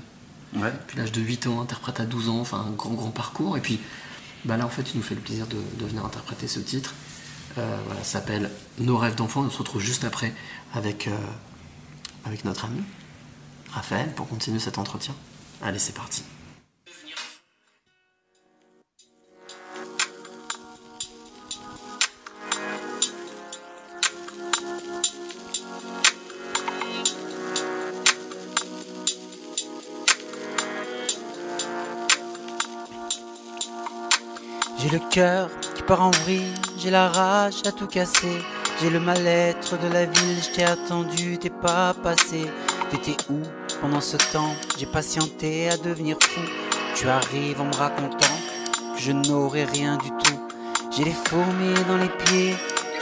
Ouais. depuis l'âge de 8 ans, interprète à 12 ans, enfin un grand, grand parcours. Et puis, bah là, en fait, tu nous fais le plaisir de, de venir interpréter ce titre. Euh, voilà, ça s'appelle Nos rêves d'enfant. On se retrouve juste après avec, avec notre ami Raphaël pour continuer cet entretien. Allez, c'est parti. J'ai le cœur qui part en vrille, j'ai la rage à tout casser. J'ai le mal-être de la ville, je t'ai attendu, t'es pas passé. T'étais où? Pendant ce temps J'ai patienté à devenir fou. Tu arrives en me racontant que je n'aurai rien du tout. J'ai les fourmis dans les pieds,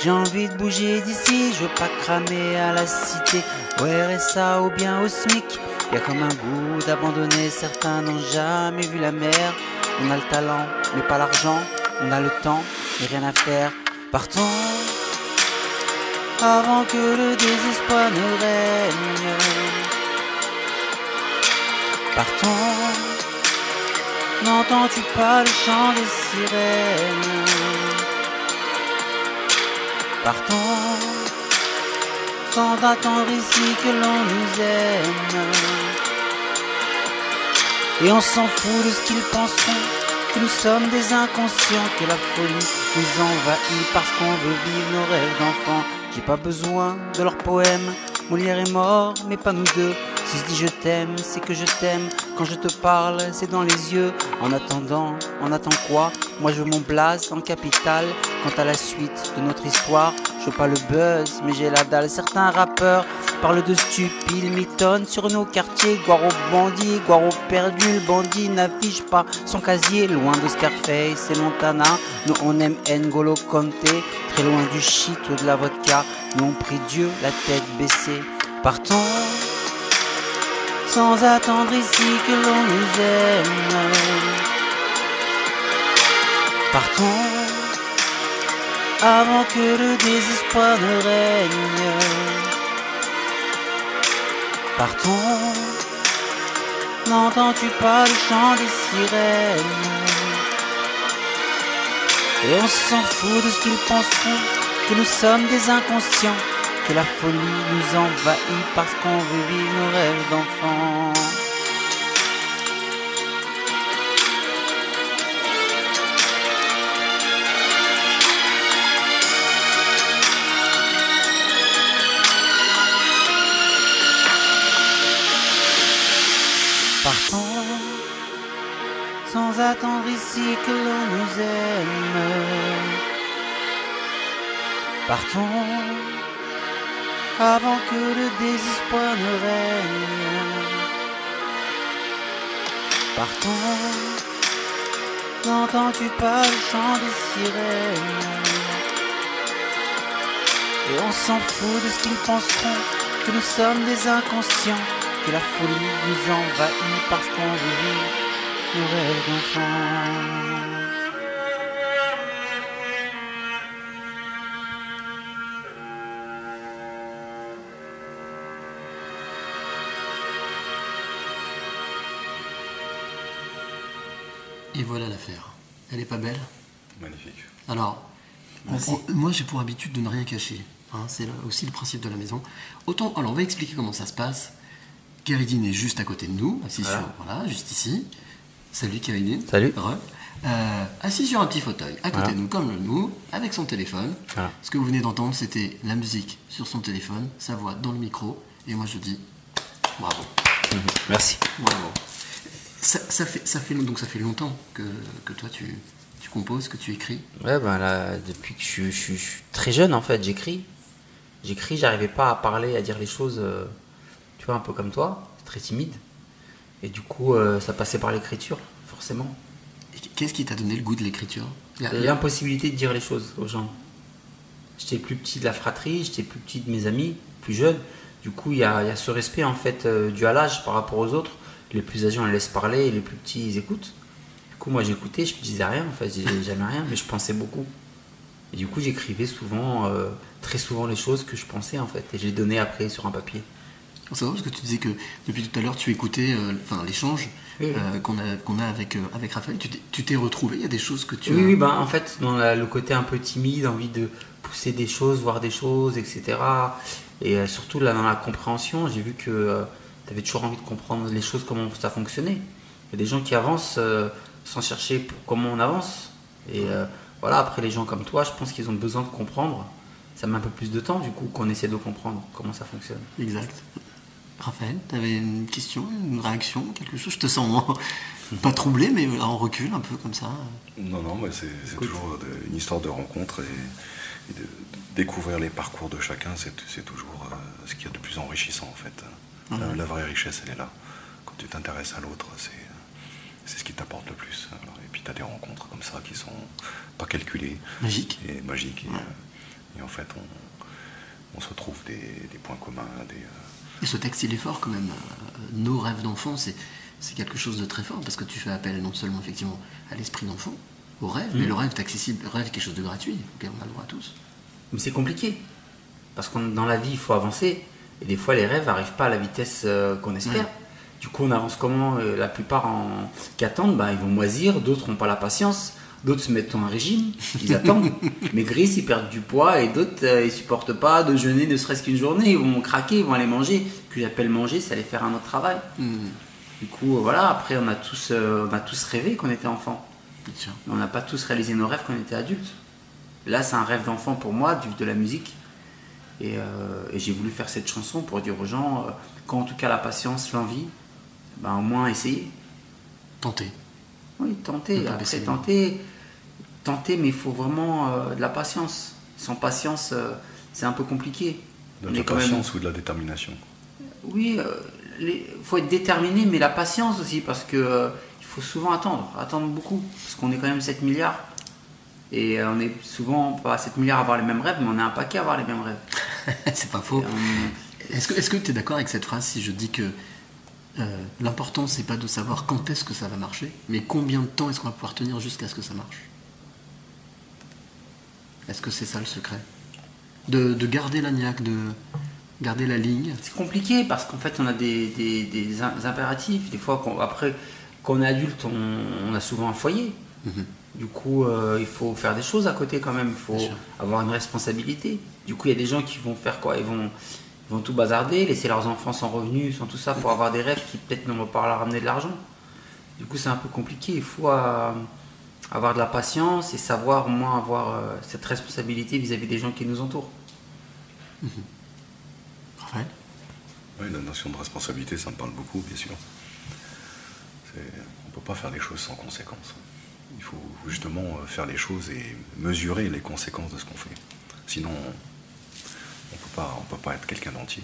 j'ai envie de bouger d'ici. Je veux pas cramer à la cité, au RSA ou bien au SMIC. Y a comme un goût d'abandonner, certains n'ont jamais vu la mer. On a le talent, mais pas l'argent. On a le temps, mais rien à faire. Partons avant que le désespoir ne règne. Partons, n'entends-tu pas le chant des sirènes? Partons, sans attendre ici que l'on nous aime. Et on s'en fout de ce qu'ils penseront, que nous sommes des inconscients, que la folie nous envahit parce qu'on veut vivre nos rêves d'enfants. J'ai pas besoin de leurs poèmes, Molière est mort, mais pas nous deux. Si je dis je t'aime, c'est que je t'aime. Quand je te parle, c'est dans les yeux. En attendant, on attend quoi? Moi je veux mon en capitale. Quant à la suite de notre histoire, je veux pas le buzz, mais j'ai la dalle. Certains rappeurs parlent de stupides, mitonnent sur nos quartiers. Guaro bandit, Guaro perdu, le bandit n'affiche pas son casier. Loin de Scarface et Montana, nous on aime N'Golo Conte. Très loin du shit ou de la vodka, nous on prie Dieu la tête baissée. Partons sans attendre ici que l'on nous aime. Partons avant que le désespoir ne règne. Partons, n'entends-tu pas le chant des sirènes? Et on s'en fout de ce qu'ils penseront, que nous sommes des inconscients que la folie nous envahit parce qu'on veut vivre nos rêves d'enfants. Partons sans attendre ici que l'on nous aime. Partons avant que le désespoir ne règne. Partons, n'entends-tu pas le chant des sirènes? Et on s'en fout de ce qu'ils penseront, que nous sommes des inconscients, que la folie nous envahit parce qu'on vivre nos rêves d'enfants. Et voilà l'affaire. Elle est pas belle Magnifique. Alors, on- on- moi j'ai pour habitude de ne rien cacher. hein, c'est aussi le principe de la maison. Autant, alors on va expliquer comment ça se passe. Kéridine est juste à côté de nous, assis Voilà. sur, voilà, juste ici. Salut Kéridine. Salut. Re. Euh, assis sur un petit fauteuil, à côté Voilà. de nous, comme le nous, avec son téléphone. Voilà. Ce que vous venez d'entendre, c'était la musique sur son téléphone, sa voix dans le micro, et moi je dis bravo. Merci. Bravo. Ça, ça fait, ça fait, donc ça fait longtemps que, que toi tu, tu composes, que tu écris. Ouais, ben là, depuis que je, suis- je suis- je suis très jeune, en fait, j'écris. J'écris, j'arrivais pas à parler, à dire les choses, euh, tu vois, un peu comme toi, très timide. Et du coup, euh, ça passait par l'écriture, forcément. Qu'est-ce qui t'a donné le goût de l'écriture? L'impossibilité de dire les choses aux gens. J'étais plus petit de la fratrie, j'étais plus petit de mes amis, plus jeune. Du coup, il y a, y a ce respect, en fait, euh, dû à l'âge par rapport aux autres. Les plus âgés, on les laisse parler, et les plus petits, ils écoutent. Du coup, moi, j'écoutais, je me disais rien, en fait, je disais jamais rien, mais je pensais beaucoup. Et du coup, j'écrivais souvent, euh, très souvent les choses que je pensais, en fait, et je les donnais après sur un papier. C'est vrai parce que tu disais que depuis tout à l'heure tu écoutais euh, enfin, l'échange Oui, oui. euh, qu'on a, qu'on a avec, avec Raphaël. Tu t'es- retrouvé, il y a des choses que tu Oui, as- oui, ben, en fait, dans la- le côté un peu timide, envie de pousser des choses, voir des choses, etc. Et surtout là, dans la compréhension, j'ai vu que tu avais toujours envie de comprendre les choses, comment ça fonctionnait. Il y a des gens qui avancent euh, sans chercher pour comment on avance. Et euh, voilà, après, les gens comme toi, je pense qu'ils ont besoin de comprendre. Ça met un peu plus de temps, du coup, qu'on essaie de comprendre comment ça fonctionne. Exact. Raphaël, tu avais une question, une réaction, quelque chose? Je te sens [laughs] pas troublé, mais en recul, un peu comme ça. Non, non, mais c'est c'est toujours une histoire de rencontre et, et de, de découvrir les parcours de chacun, c'est c'est toujours euh, ce qu'il y a de plus enrichissant en fait. La, Mhm. la vraie richesse, elle est là. Quand tu t'intéresses à l'autre, c'est c'est ce qui t'apporte le plus. Alors, et puis tu as des rencontres comme ça qui sont pas calculées. Magique. Et magiques. Et, euh, et en fait, on, on se retrouve des, des points communs, des, euh, Et ce texte, il est fort quand même. Euh, Nos rêves d'enfant, c'est c'est quelque chose de très fort parce que tu fais appel non seulement effectivement à l'esprit d'enfant, au rêve, mais Mhm. le rêve est accessible, le rêve est quelque chose de gratuit, auquel on a le droit tous. Mais c'est compliqué. Parce que dans la vie, il faut avancer. Et des fois, les rêves n'arrivent pas à la vitesse euh, qu'on espère. Du coup, on avance comment Euh, La plupart en... qui attendent, bah, ils vont moisir, d'autres n'ont pas la patience, d'autres se mettent en régime, ils attendent, [laughs] maigrissent, ils perdent du poids, et d'autres, euh, ils supportent pas de jeûner ne serait-ce qu'une journée, ils vont craquer, ils vont aller manger. Ce que j'appelle manger, c'est aller faire un autre travail. Mhm. Du coup, voilà, après, on a tous, on a tous rêvé qu'on était enfant. Mais on n'a pas tous réalisé nos rêves quand on était adulte. Là, c'est un rêve d'enfant pour moi, de vivre de la musique. Et, euh, et j'ai voulu faire cette chanson pour dire aux gens, euh, quand en tout cas la patience, l'envie, ben, au moins essayer. Tenter. Oui, tenter. Après, les tenter, tenter, mais il faut vraiment euh, de la patience. Sans patience, euh, c'est un peu compliqué. De la même- patience ou de la détermination. Oui, il faut être déterminé, mais la patience aussi, parce que euh, il faut souvent attendre, attendre beaucoup, parce qu'on est quand même 7 milliards. Et euh, on est souvent pas 7 milliards à avoir les mêmes rêves, mais on est un paquet à avoir les mêmes rêves. [laughs] c'est pas faux. On- Est-ce que tu es d'accord avec cette phrase si je dis que euh, l'important c'est pas de savoir quand est-ce que ça va marcher, mais combien de temps est-ce qu'on va pouvoir tenir jusqu'à ce que ça marche? Est-ce que c'est ça le secret? De, de garder la niaque, de garder la ligne? C'est compliqué parce qu'en fait, on a des, des- des im- impératifs. Des fois, qu'on- après, quand on est adulte, on, on a souvent un foyer. Mhm. Du coup, euh, il faut faire des choses à côté quand même. Il faut avoir une responsabilité. Du coup, il y a des gens qui vont faire quoi? Ils vont, ils vont tout bazarder, laisser leurs enfants sans revenus, sans tout ça, pour avoir des rêves qui peut-être ne vont pas leur ramener de l'argent. Du coup, c'est un peu compliqué. Il faut euh, avoir de la patience et savoir au moins avoir euh, cette responsabilité vis-à-vis des gens qui nous entourent. Raphaël? Oui, la notion de responsabilité, ça me parle beaucoup, bien sûr. On ne peut pas faire les choses sans conséquences. Il faut justement euh, faire les choses et mesurer les conséquences de ce qu'on fait. Sinon, on ne peut pas, on peut pas être quelqu'un d'entier.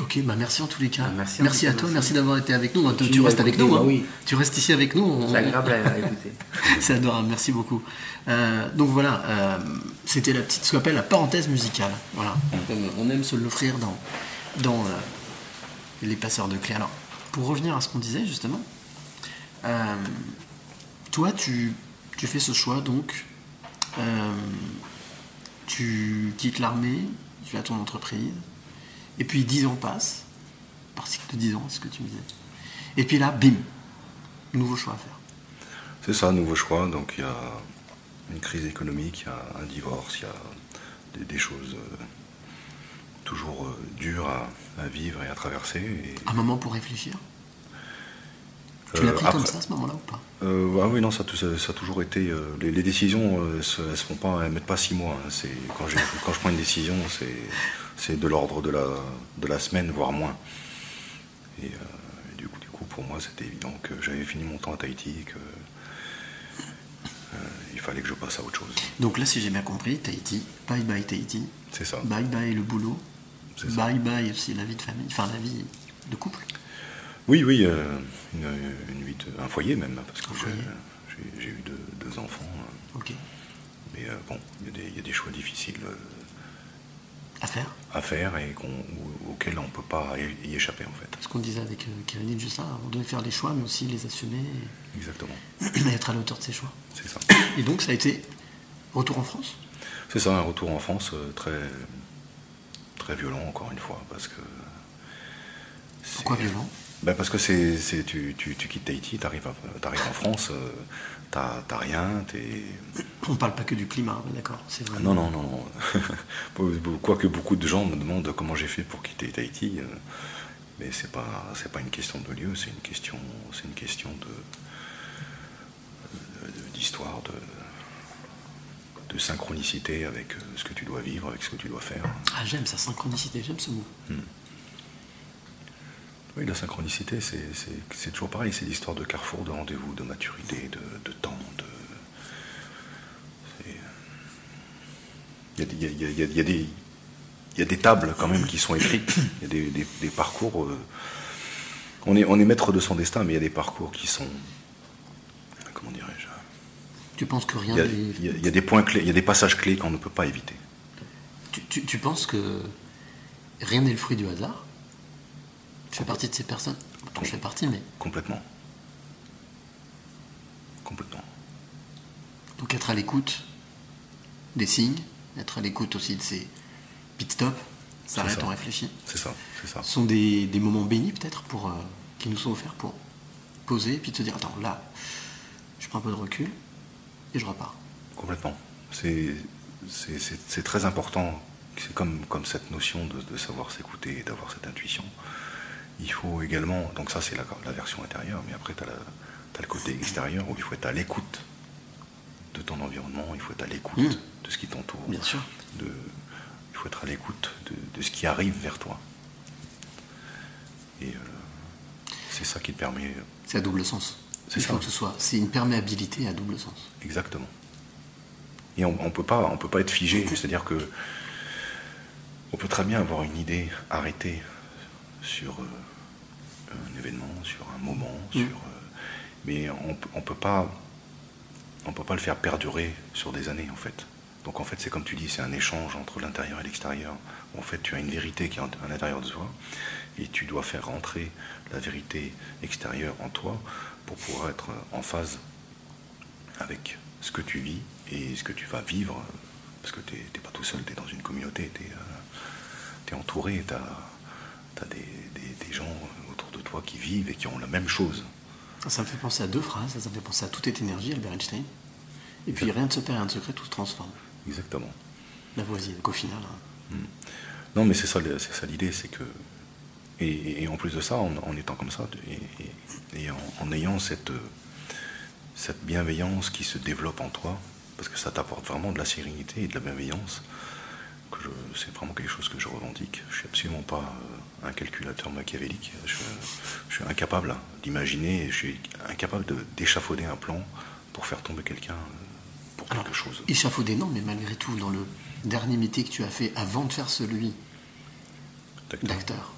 Ok, bah merci en tous les cas. Ah, merci à toi, merci. merci d'avoir été avec nous. Tu, restes avec nous. bah hein. oui. Tu restes ici avec nous. on- C'est agréable à, écouter. [laughs] C'est adorable, merci beaucoup. Euh, donc voilà, euh, c'était la petite, ce qu'on appelle la parenthèse musicale. Voilà, on aime, on aime se l'offrir dans, dans euh, les passeurs de clés. Alors, pour revenir à ce qu'on disait justement, euh, toi, tu, tu fais ce choix donc, euh, tu quittes l'armée, tu as ton entreprise, et puis 10 ans passent, par cycle de 10 ans, c'est ce que tu me disais. Et puis là, bim, nouveau choix à faire. C'est ça, nouveau choix. Donc il y a une crise économique, il y a un divorce, il y a des, des choses euh, toujours dures à, à vivre et à traverser. Et, Un moment pour réfléchir Tu l'as euh, pris comme ça à ce moment-là ou pas Euh, ah oui, non, ça, a tout- ça, ça a toujours été. euh, les, les décisions, euh, se- elles se font pas, elles mettent pas six mois. hein. C'est quand, [laughs] je prends une décision, c'est de l'ordre de la de la semaine, voire moins. Et, euh, et du coup, du coup, pour moi, c'était évident que j'avais fini mon temps à Tahiti et que euh, il fallait que je passe à autre chose. Donc là, si j'ai bien compris, Tahiti, bye bye Tahiti, C'est ça. bye bye le boulot, ça. bye bye aussi la vie de famille, enfin la vie de couple. Oui, oui, euh, une, un foyer même, parce que Un j'ai- eu deux, deux enfants. euh, Ok. Mais euh, bon, il y, a des- il y a des choix difficiles. euh, À faire à faire et auxquels on ne peut pas y échapper en fait. Ce qu'on disait avec euh, Kérénine juste là, on devait faire les choix, mais aussi les assumer Exactement, [clears throat] et être à la hauteur de ses choix. c'est ça. [coughs] Et donc ça a été retour en France? C'est ça, un retour en France euh, très, très violent encore une fois, parce que... Pourquoi violent? Ben Parce que c'est, c'est- tu, tu, tu quittes Tahiti, tu arrives, en France, euh, t'as, t'as rien, t'es... [coughs] On parle pas que du climat, d'accord c'est vraiment- Non, non, non, non. [laughs] Quoique beaucoup de gens me demandent comment j'ai fait pour quitter Tahiti, euh, mais c'est pas, c'est pas une question de lieu, c'est une question, c'est une question de, de- d'histoire, de, de synchronicité avec euh, ce que tu dois vivre, avec ce que tu dois faire. Ah j'aime sa synchronicité, j'aime ce mot. Oui, la synchronicité, c'est, toujours pareil, c'est l'histoire de carrefour, de rendez-vous, de maturité, de, de temps, de... Il y a, des- il y y y a- il y a des... Il y a des tables quand même qui sont écrites, il y a des, des- des parcours. euh, on, est, on est maître de son destin, mais il y a des parcours qui sont. Comment dirais-je Tu penses que rien il y, a, n'est- il y a- il y a des points clés, il y a des passages clés qu'on ne peut pas éviter. tu, tu- tu penses que rien n'est le fruit du hasard Tu fais partie de ces personnes je fais partie, mais Complètement. Complètement. donc être à l'écoute des signes, être à l'écoute aussi de ces pit stops, s'arrête, on réfléchit. C'est ça, c'est ça. Ce sont des, des moments bénis peut-être pour euh, qui nous sont offerts pour poser, puis de se dire attends là, je prends un peu de recul et je repars. Complètement. C'est c'est- c'est- c'est très important. C'est comme, comme cette notion de, de savoir s'écouter et d'avoir cette intuition. Il faut également, donc ça c'est la, la version intérieure, mais après tu as, le côté extérieur où il faut être à l'écoute de ton environnement, il faut être à l'écoute Mm. de ce qui t'entoure. Bien sûr. De, il faut être à l'écoute de, de ce qui arrive vers toi. Et euh, c'est ça qui te permet. C'est à double sens. C'est faut ça. que ce soit. C'est une perméabilité à double sens. Exactement. Et on ne peut pas, on peut pas être figé. C'est-à-dire que on peut très bien avoir une idée arrêtée sur euh, un événement, sur un moment, Mm. sur, euh, mais on on peut pas, on peut pas le faire perdurer sur des années en fait. Donc en fait, c'est comme tu dis, c'est un échange entre l'intérieur et l'extérieur. En fait, tu as une vérité qui est à l'intérieur de toi, et tu dois faire rentrer la vérité extérieure en toi pour pouvoir être en phase avec ce que tu vis et ce que tu vas vivre, parce que tu n'es pas tout seul, tu es dans une communauté, tu es, entouré, tu as, des, des- des gens de toi qui vivent et qui ont la même chose. Ça me fait penser à deux phrases. Ça me fait penser à toute est énergie, Albert Einstein. Et puis rien ne se perd, rien ne se crée, tout se transforme. Exactement. La voisine. Qu'au final. hein, Non, mais c'est ça, c'est ça l'idée, c'est que. Et, et en plus de ça, en, en étant comme ça, et, et- et en, en ayant cette, euh, cette bienveillance qui se développe en toi, parce que ça t'apporte vraiment de la sérénité et de la bienveillance, que je- c'est vraiment quelque chose que je revendique. Je suis absolument pas euh, un calculateur machiavélique. Je, je suis incapable d'imaginer, je suis incapable de- d'échafauder un plan pour faire tomber quelqu'un euh, pour quelque chose. Échafaudé, non, mais malgré tout, dans le dernier métier que tu as fait avant de faire celui d'acteur,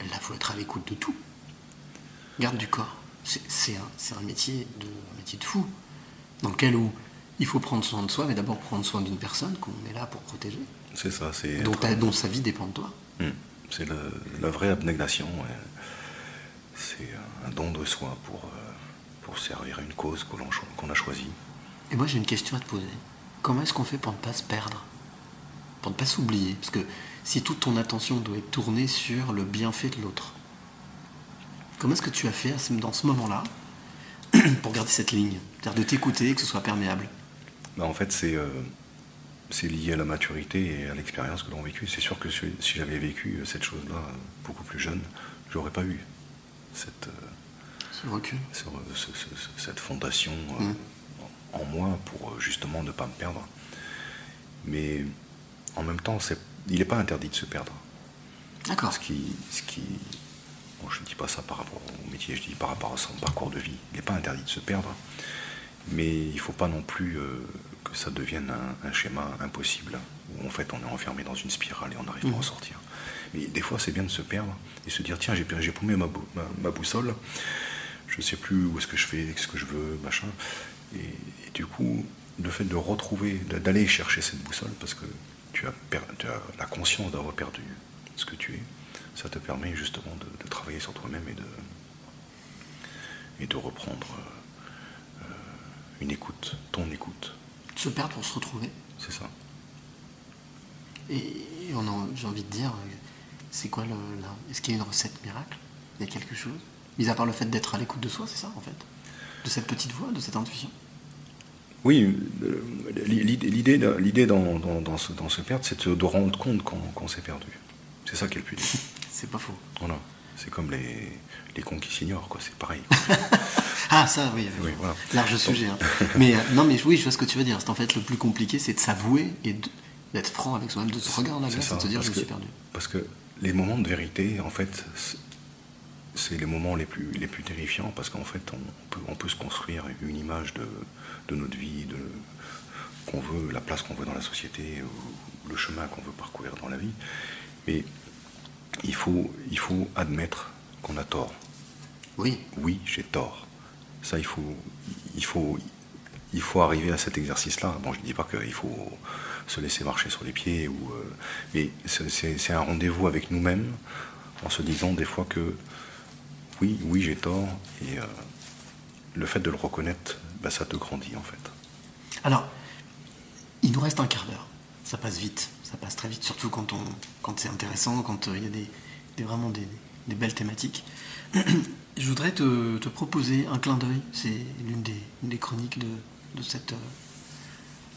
là, faut être à l'écoute de tout. Garde du corps. C'est un, métier de un métier de fou, dans lequel où il faut prendre soin de soi, mais d'abord prendre soin d'une personne qu'on est là pour protéger, C'est ça, c'est. dont sa vie dépend de toi. Hmm. C'est la vraie abnégation. C'est un don de soi pour, euh, pour servir à une cause qu'on a choisie. Et moi, j'ai une question à te poser. Comment est-ce qu'on fait pour ne pas se perdre? Pour ne pas s'oublier? Parce que si toute ton attention doit être tournée sur le bienfait de l'autre, comment est-ce que tu as fait dans ce moment-là [clears throat] pour garder cette ligne? C'est-à-dire de t'écouter, que ce soit perméable? Bah, en fait, c'est euh, c'est lié à la maturité et à l'expérience que l'on a vécue. C'est sûr que si, si j'avais vécu euh, cette chose-là beaucoup plus jeune, j'aurais pas eu cette, euh, Ce recul. ce- ce- ce- cette fondation euh, Mm. en moi pour justement ne pas me perdre. Mais en même temps, il n'est pas interdit de se perdre. D'accord. Ce qui, ce qui, bon, je ne dis pas ça par rapport au métier, je dis par rapport à son parcours de vie. Il n'est pas interdit de se perdre, mais il ne faut pas non plus euh, que ça devienne un, un schéma impossible où en fait on est enfermé dans une spirale et on n'arrive pas à en sortir. Mais des fois, c'est bien de se perdre et se dire tiens, j'ai paumé ma, ma, ma boussole, je ne sais plus où est-ce que je fais, ce que je veux, machin. Et, et du coup, le fait de retrouver, d'aller chercher cette boussole, parce que tu as, per- tu as la conscience d'avoir perdu ce que tu es, ça te permet justement de, de travailler sur toi-même et de, et de reprendre euh, euh, une écoute, ton écoute. Se perdre pour se retrouver. C'est ça. Et on a- j'ai envie de dire, euh, c'est quoi le. la- Est-ce qu'il y a une recette miracle? Il y a quelque chose? Mis à part le fait d'être à l'écoute de soi, c'est ça en fait? De cette petite voix, de cette intuition? Oui, euh, l'idée, l'idée, l'idée dans, dans, dans se, dans se perdre, c'est de, de rendre compte qu'on, qu'on s'est perdu. C'est ça qui est le plus. [laughs] C'est pas faux. Voilà. C'est comme les, les cons qui s'ignorent, quoi. C'est pareil. [laughs] Ah, ça, oui, Oui, voilà. large sujet. hein. [laughs] Mais euh, non, mais oui, je vois ce que tu veux dire. C'est en fait le plus compliqué, c'est de s'avouer et d'être franc avec soi-même, de se regarder la glace et de se dire parce je me suis perdu. Parce que les moments de vérité, en fait, c'est- c'est les moments les plus, les plus terrifiants parce qu'en fait, on peut, on peut se construire une image de, de notre vie, de qu'on veut, la place qu'on veut dans la société, ou le chemin qu'on veut parcourir dans la vie. Mais il faut, il faut admettre qu'on a tort. Oui. Oui, j'ai tort. Ça, il faut, il faut, il faut arriver à cet exercice-là. Bon, je ne dis pas qu'il faut se laisser marcher sur les pieds, ou, euh, mais c'est un rendez-vous avec nous-mêmes en se disant des fois que oui, oui, j'ai tort, et euh, le fait de le reconnaître, bah, ça te grandit en fait. Alors, Il nous reste un quart d'heure. Ça passe vite, ça passe très vite, surtout quand, quand c'est intéressant, quand euh, il y a des, des- vraiment des, belles thématiques. [clears throat] Je voudrais te, proposer un clin d'œil. C'est l'une des, des chroniques de, de, cette, euh,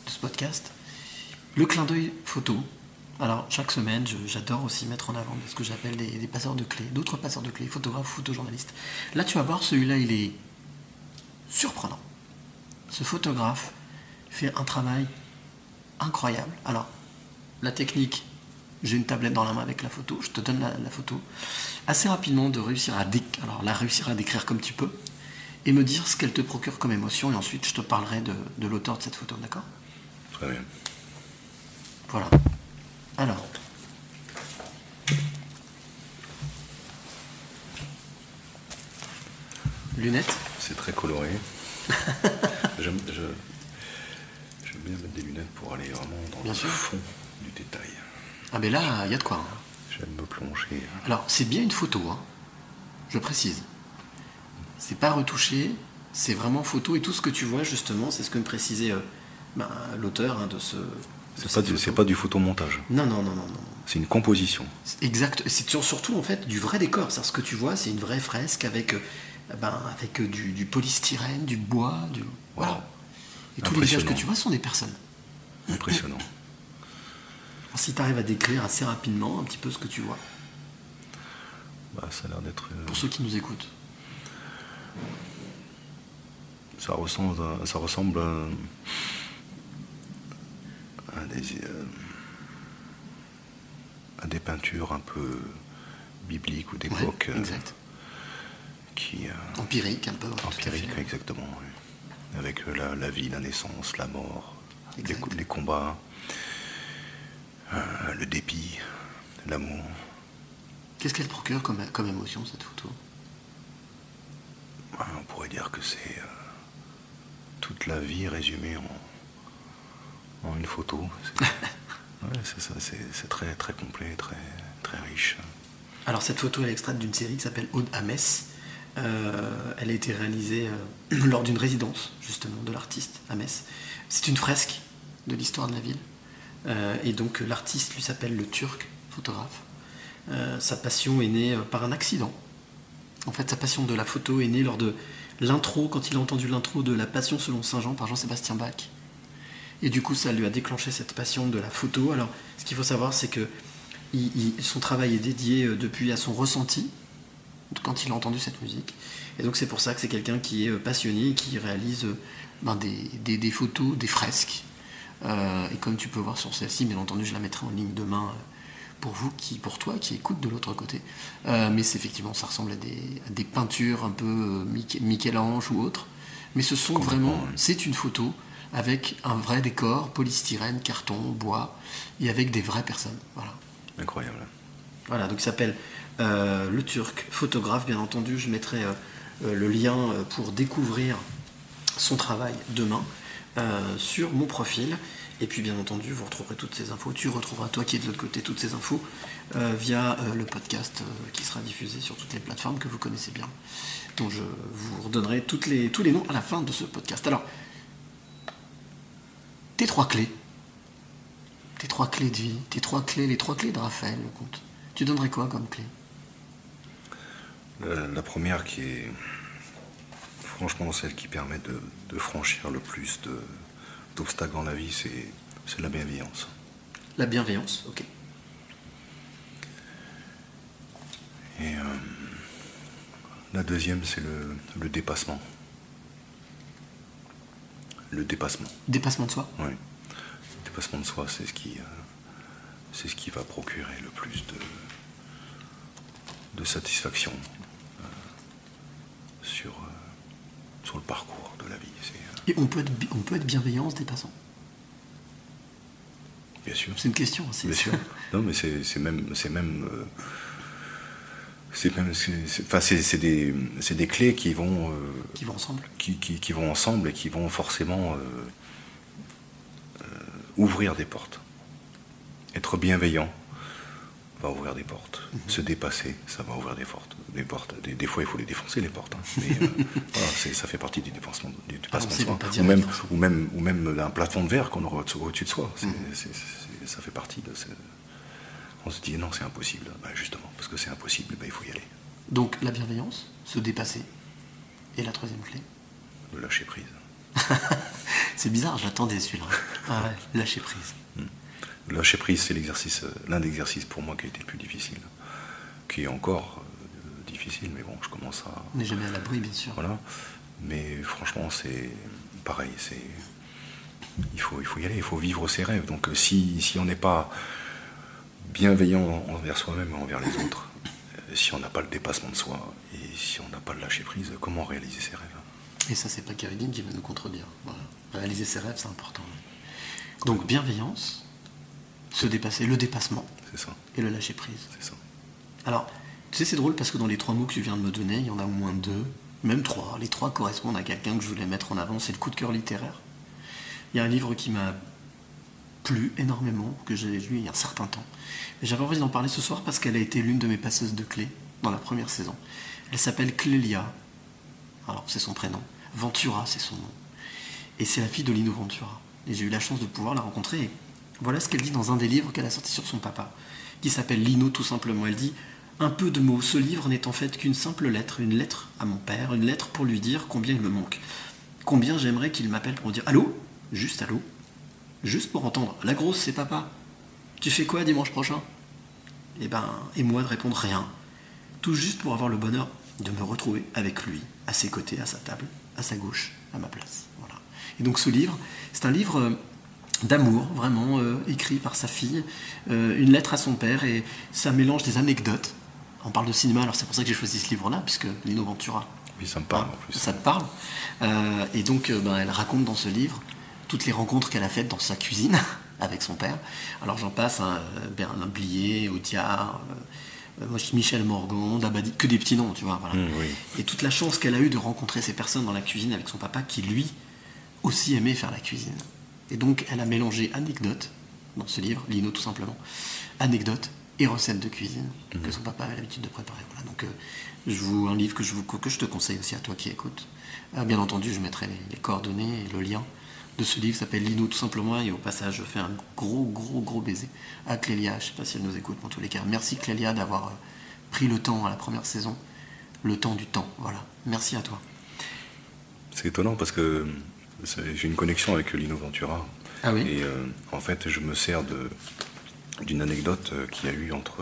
de ce podcast. Le clin d'œil photo. Alors, chaque semaine, j'adore aussi mettre en avant ce que j'appelle des, des passeurs de clés, d'autres passeurs de clés, photographes, photojournalistes. Là, tu vas voir, celui-là, il est surprenant. Ce photographe fait un travail incroyable. Alors, la technique, j'ai une tablette dans la main avec la photo, je te donne la, la photo. Assez rapidement, de réussir à, dé- alors, la réussir à décrire comme tu peux et me dire ce qu'elle te procure comme émotion, et ensuite je te parlerai de, de l'auteur de cette photo, d'accord? Très bien. Voilà. Alors. Lunettes C'est très coloré. [laughs] J'aime bien mettre des lunettes pour aller vraiment dans Bien le sûr. fond du détail. Ah ben là, il y a de quoi. hein. J'aime me plonger. Alors, c'est bien une photo, hein. je précise. C'est pas retouché, c'est vraiment photo, et tout ce que tu vois, justement, c'est ce que me précisait euh, ben, l'auteur hein, de ce. C'est pas, du- pas du photomontage. Non, non, non, non, non. C'est une composition. Exact. C'est sur- surtout, en fait, du vrai décor. C'est ce que tu vois, c'est une vraie fresque avec, euh, ben, avec euh, du, du polystyrène, du bois, du. Voilà. Et tous les visages que tu vois sont des personnes. Impressionnant. [laughs] Si tu arrives à décrire assez rapidement un petit peu ce que tu vois, Bah, ça a l'air d'être. euh, pour ceux qui nous écoutent. Ça ressemble à, ça ressemble à, à des, euh, à des peintures un peu bibliques ou d'époque. Ouais, euh, exact. Qui, euh, Empirique, un peu. ouais, empirique, exactement. oui. Avec la, la vie, la naissance, la mort, Exact. les combats, euh, le dépit, l'amour. Qu'est-ce qu'elle procure comme, comme émotion, cette photo? Ah, On pourrait dire que c'est euh, toute la vie résumée en, en une photo. C'est [laughs] ouais, c'est ça, c'est c'est très, très complet, très, très riche. Alors cette photo elle est extraite d'une série qui s'appelle Aude à Metz. Euh, elle a été réalisée euh, [clears throat] lors d'une résidence justement de l'artiste à Metz. C'est une fresque de l'histoire de la ville. Euh, et donc l'artiste lui s'appelle le Turc, photographe. Euh, sa passion est née euh, par un accident. En fait, sa passion de la photo est née lors de l'intro, quand il a entendu l'intro de La Passion selon Saint Jean par Jean-Sébastien Bach. Et du coup, ça lui a déclenché cette passion de la photo. Alors, ce qu'il faut savoir, c'est que son travail est dédié depuis à son ressenti quand il a entendu cette musique. Et donc, c'est pour ça que c'est quelqu'un qui est passionné qui réalise ben, des photos, des fresques. Euh, et comme tu peux voir sur celle-ci, bien entendu, je la mettrai en ligne demain euh, pour vous, qui, pour toi qui écoute de l'autre côté. Euh, mais c'est effectivement, ça ressemble à des, à des peintures un peu euh, Mich- Michel-Ange ou autre. Mais ce sont vraiment, c'est une photo avec un vrai décor, polystyrène, carton, bois, et avec des vraies personnes. Voilà. Incroyable. Voilà, donc il s'appelle euh, Le Turc, photographe, bien entendu. Je mettrai le lien pour découvrir son travail demain euh, sur mon profil. Et puis, bien entendu, vous retrouverez toutes ces infos. Tu retrouveras, toi qui es de l'autre côté, toutes ces infos euh, via euh, le podcast euh, qui sera diffusé sur toutes les plateformes que vous connaissez bien. Donc, je vous redonnerai toutes les, tous les noms à la fin de ce podcast. Alors, tes trois clés. Tes trois clés de vie, tes trois clés, les trois clés de Raphaël, le comte. Tu donnerais quoi comme clé? La première qui est franchement celle qui permet de, de franchir le plus d'obstacles dans la vie, c'est la bienveillance. La bienveillance, ok. Et euh, la deuxième, c'est le, le dépassement. Le dépassement. Dépassement de soi Oui. Le dépassement de soi, c'est ce qui, euh, c'est ce qui va procurer le plus de, de satisfaction euh, sur, sur le parcours de la vie. Euh, Et on peut être, bi- on peut être bienveillant en se dépassant bien sûr. C'est une question. c'est- Bien sûr. Non, mais c'est même, c'est même, euh, c'est même, c'est- c'est- enfin, c'est c'est des, c'est des clés qui vont, euh, Qui vont ensemble. qui, qui- qui vont ensemble et qui vont forcément euh, euh, ouvrir des portes. Être bienveillant va ouvrir des portes. Mhm. Se dépasser, ça va ouvrir des portes. Des, portes. Des, des fois, il faut les défoncer, les portes. hein. Mais euh, [laughs] voilà, ça fait partie du dépassement, du dépassement Ah, de soi. Ou même, ou, même, ou même d'un plafond de verre qu'on aura au- au-dessus de soi. Mhm. ça fait partie de ce... On se dit non, c'est impossible. Bah, justement, parce que c'est impossible, bah, il faut y aller. Donc la bienveillance, se dépasser. Et la troisième clé? Le lâcher prise. [laughs] C'est bizarre, j'attendais celui-là. [laughs] Ah ouais, lâcher prise. Le lâcher prise, c'est l'exercice, euh, l'un des exercices pour moi qui a été le plus difficile. Qui est encore difficile, mais bon, je commence à. On n'est jamais à l'abri, bien sûr. Voilà. Mais franchement, c'est pareil. C'est il faut, il faut y aller. Il faut vivre ses rêves. Donc, euh, si, si on n'est pas bienveillant envers soi-même et envers les autres, euh, si on n'a pas le dépassement de soi et si on n'a pas le lâcher prise, comment réaliser ses rêves? Et ça, c'est pas Kéridine qui va nous contredire. Voilà. Réaliser ses rêves, c'est important. Donc bienveillance, se dépasser, le dépassement C'est ça. et le lâcher prise. C'est ça. Alors, tu sais, c'est drôle parce que dans les trois mots que tu viens de me donner, il y en a au moins deux, même trois. Les trois correspondent à quelqu'un que je voulais mettre en avant, c'est le coup de cœur littéraire. Il y a un livre qui m'a plu énormément, que j'ai lu il y a un certain temps. Et j'avais envie d'en parler ce soir parce qu'elle a été l'une de mes passeuses de clés dans la première saison. Elle s'appelle Clélia. Alors, c'est son prénom. Ventura, c'est son nom. Et c'est la fille de Lino Ventura. Et j'ai eu la chance de pouvoir la rencontrer. Et voilà ce qu'elle dit dans un des livres qu'elle a sorti sur son papa, qui s'appelle Lino tout simplement. Elle dit Un peu de mots, ce livre n'est en fait qu'une simple lettre, une lettre à mon père, une lettre pour lui dire combien il me manque. Combien j'aimerais qu'il m'appelle pour dire Allô? Juste allô? Juste pour entendre La grosse, c'est papa. Tu fais quoi dimanche prochain? Et ben, et moi de répondre rien. Tout juste pour avoir le bonheur de me retrouver avec lui, à ses côtés, à sa table, à sa gauche, à ma place. Voilà. Et donc ce livre, c'est un livre euh, d'amour, vraiment euh, écrit par sa fille, euh, une lettre à son père, et ça mélange des anecdotes. On parle de cinéma, alors c'est pour ça que j'ai choisi ce livre-là, puisque Lino Ventura, Oui, ça me parle en plus. ça te parle. Euh, et donc, euh, ben, elle raconte dans ce livre toutes les rencontres qu'elle a faites dans sa cuisine [laughs] avec son père. Alors j'en passe, hein, euh, Bernard Blier, Audiard, euh, euh, Michel Morgan, Dabadi, que des petits noms, tu vois. Voilà. Mmh, oui. Et toute la chance qu'elle a eue de rencontrer ces personnes dans la cuisine avec son papa qui, lui, aussi aimait faire la cuisine. Et donc, elle a mélangé anecdotes dans ce livre, Lino tout simplement, anecdotes et recettes de cuisine que son papa avait l'habitude de préparer. Voilà. Donc, euh, je vous, un livre que je, vous, que je te conseille aussi à toi qui écoutes. Euh, bien entendu, je mettrai les, les coordonnées et le lien de ce livre s'appelle Lino tout simplement. Et au passage, je fais un gros, gros, gros baiser à Clélia. Je sais pas si elle nous écoute, mais en tous les cas, merci Clélia d'avoir euh, pris le temps à la première saison, le temps du temps. Voilà. Merci à toi. C'est étonnant parce que c'est- j'ai une connexion avec Lino Ventura. Ah oui? Et euh, en fait, je me sers de- d'une anecdote euh, qu'il y a eu entre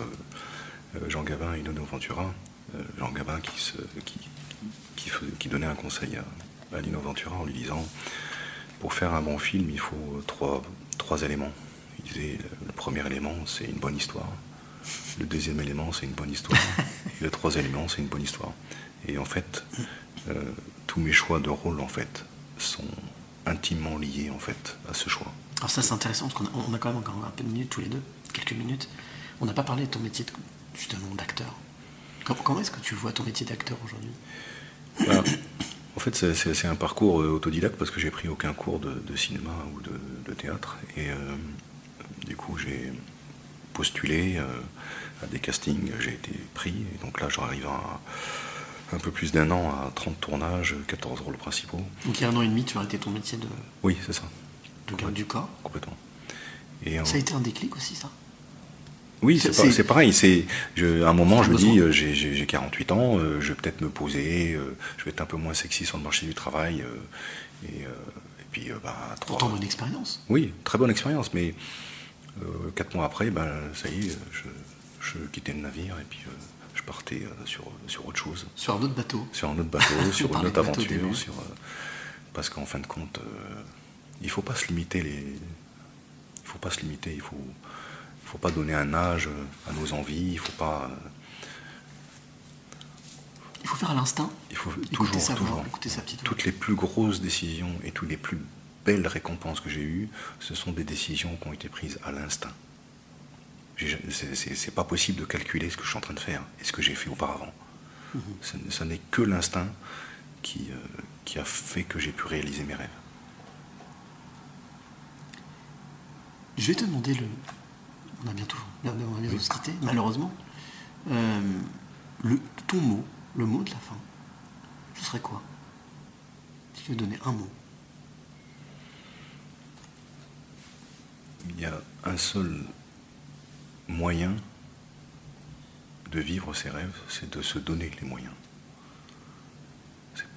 euh, Jean Gabin et Lino Ventura. Euh, Jean Gabin qui, donnait un conseil à, à Lino Ventura en lui disant pour faire un bon film, il faut euh, trois, éléments. Il disait le, premier élément, c'est une bonne histoire. Le deuxième élément, c'est une bonne histoire. Et le troisième élément, c'est une bonne histoire. Et en fait, euh, tous mes choix de rôle, en fait, sont intimement liés, en fait, à ce choix. Alors ça c'est intéressant parce qu'on a, on a quand même encore un peu de minutes tous les deux, quelques minutes. On n'a pas parlé de ton métier de- justement d'acteur. Com- Comment, est-ce que tu vois ton métier d'acteur aujourd'hui? Voilà. En fait, c'est- un parcours euh, autodidacte parce que j'ai pris aucun cours de, de cinéma ou de, de théâtre. Et euh, du coup, j'ai postulé euh, à des castings, j'ai été pris. Et donc là, j'arrive à un peu plus d'un an à 30 tournages, 14 rôles principaux. Donc il y a un an et demi tu as arrêté ton métier de, Oui, c'est ça, de garde du corps. complètement. Et, euh, Ça a été un déclic aussi ça? Oui, C'est- pareil. C'est à un moment, je me dis, euh, j'ai- j'ai j'ai 48 ans, euh, je vais peut-être me poser, euh, je vais être un peu moins sexy sur le marché du travail. et, et puis, bah, trois- Pourtant bonne expérience. Oui, très bonne expérience. Mais quatre mois après, bah, ça y est, je, je quittais le navire et puis je partais sur, sur autre chose, Sur un autre bateau. sur un autre bateau, [laughs] sur une autre aventure. Sur, parce qu'en fin de compte, il faut pas se limiter les. Il faut pas se limiter. Il faut. Il faut pas donner un âge euh, à nos envies. Il faut pas. euh, Il faut faire à l'instinct. Il faut Écouter toujours, sa voix, toujours. écouter sa petite voix. Toutes les plus grosses décisions et toutes les plus belles récompenses que j'ai eues, ce sont des décisions qui ont été prises à l'instinct. C'est- pas possible de calculer ce que je suis en train de faire et ce que j'ai fait auparavant. Mhm. Ce, ce n'est que l'instinct qui, euh, qui a fait que j'ai pu réaliser mes rêves. Je vais te demander le on a bientôt, on va bientôt se quitter, malheureusement. Euh, le, ton mot, le mot de la fin, ce serait quoi? Si tu veux donner un mot. Il y a un seul moyen de vivre ses rêves, c'est de se donner les moyens.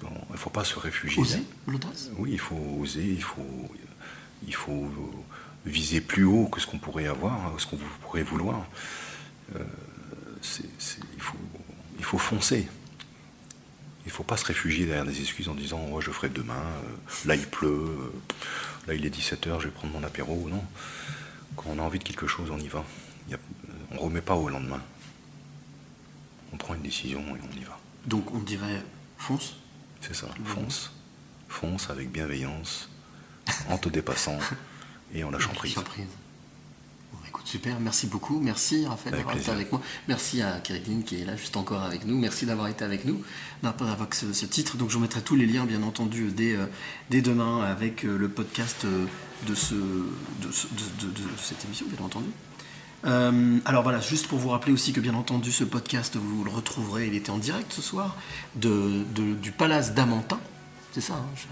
Bon, il ne faut pas se réfugier. Oser l'audace? Oui, il faut oser, il faut, il faut viser plus haut que ce qu'on pourrait avoir, ce qu'on pourrait vouloir. Euh, il, faut, il faut foncer. Il ne faut pas se réfugier derrière des excuses en disant oh, je ferai demain, euh, là il pleut, euh, là il est 17h, je vais prendre mon apéro. Non. Quand on a envie de quelque chose, on y va. Il y a- on ne remet pas au lendemain. On prend une décision et on y va. Donc on dirait fonce. C'est ça, fonce. Fonce avec bienveillance, en te dépassant [laughs] et en lâchant prise. Surprise. Bon, écoute, super, merci beaucoup. Merci Raphaël d'avoir été avec moi. Merci à Kéridine qui est là juste encore avec nous. Merci d'avoir été avec nous, d'avoir ce, ce titre. Donc je mettrai tous les liens, bien entendu, dès, euh, dès demain avec euh, le podcast euh, de, ce, de, ce- de- de- de cette émission, bien entendu. Euh, alors voilà, juste pour vous rappeler aussi que bien entendu ce podcast, vous le retrouverez, il était en direct ce soir, de, de- du Palace d'Amantin, c'est ça, hein, je-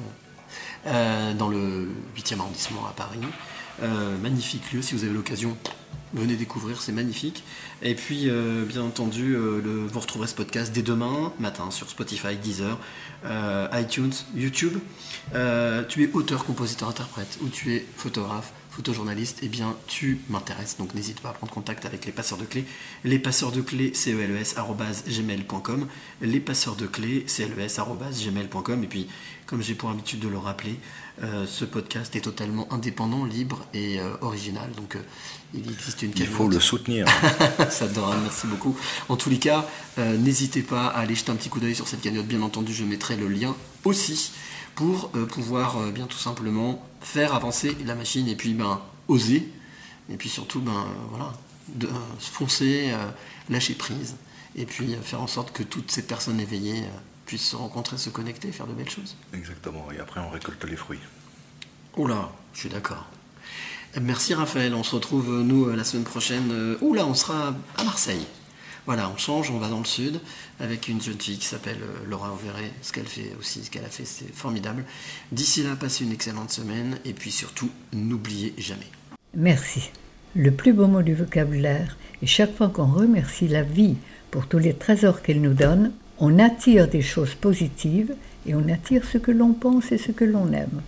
euh, dans le 8e arrondissement à Paris. Euh, magnifique lieu, si vous avez l'occasion, venez découvrir, c'est magnifique. Et puis, euh, bien entendu, euh, vous retrouverez ce podcast dès demain matin sur Spotify, Deezer, iTunes, YouTube. Tu es auteur, compositeur, interprète, ou tu es photographe, photojournaliste, eh bien, tu m'intéresses. Donc, n'hésite pas à prendre contact avec les passeurs de clés. Les passeurs de clés, CELES, arobase gmail.com. Les passeurs de clés, arobase gmail.com. Et puis, comme j'ai pour habitude de le rappeler, euh, ce podcast est totalement indépendant, libre et euh, original. Donc, euh, il existe une Il faut le soutenir. [laughs] Ça adore, merci beaucoup. En tous les cas, n'hésitez pas à aller jeter un petit coup d'œil sur cette cagnotte. Bien entendu, je mettrai le lien aussi pour euh, pouvoir euh, bien tout simplement faire avancer la machine et puis ben oser et puis surtout ben euh, voilà de, foncer, lâcher prise et puis faire en sorte que toutes ces personnes éveillées puissent se rencontrer, se connecter, faire de belles choses. Exactement. Et après, on récolte les fruits. Oula, je suis d'accord. Merci Raphaël, on se retrouve nous la semaine prochaine. Oula, on sera à Marseille. Voilà, on change, on va dans le sud avec une jeune fille qui s'appelle euh, Laura Auverret. Ce qu'elle fait aussi, ce qu'elle a fait, c'est formidable. D'ici là, passez une excellente semaine et puis surtout, n'oubliez jamais. Merci. Le plus beau mot du vocabulaire est chaque fois qu'on remercie la vie pour tous les trésors qu'elle nous donne, on attire des choses positives et on attire ce que l'on pense et ce que l'on aime.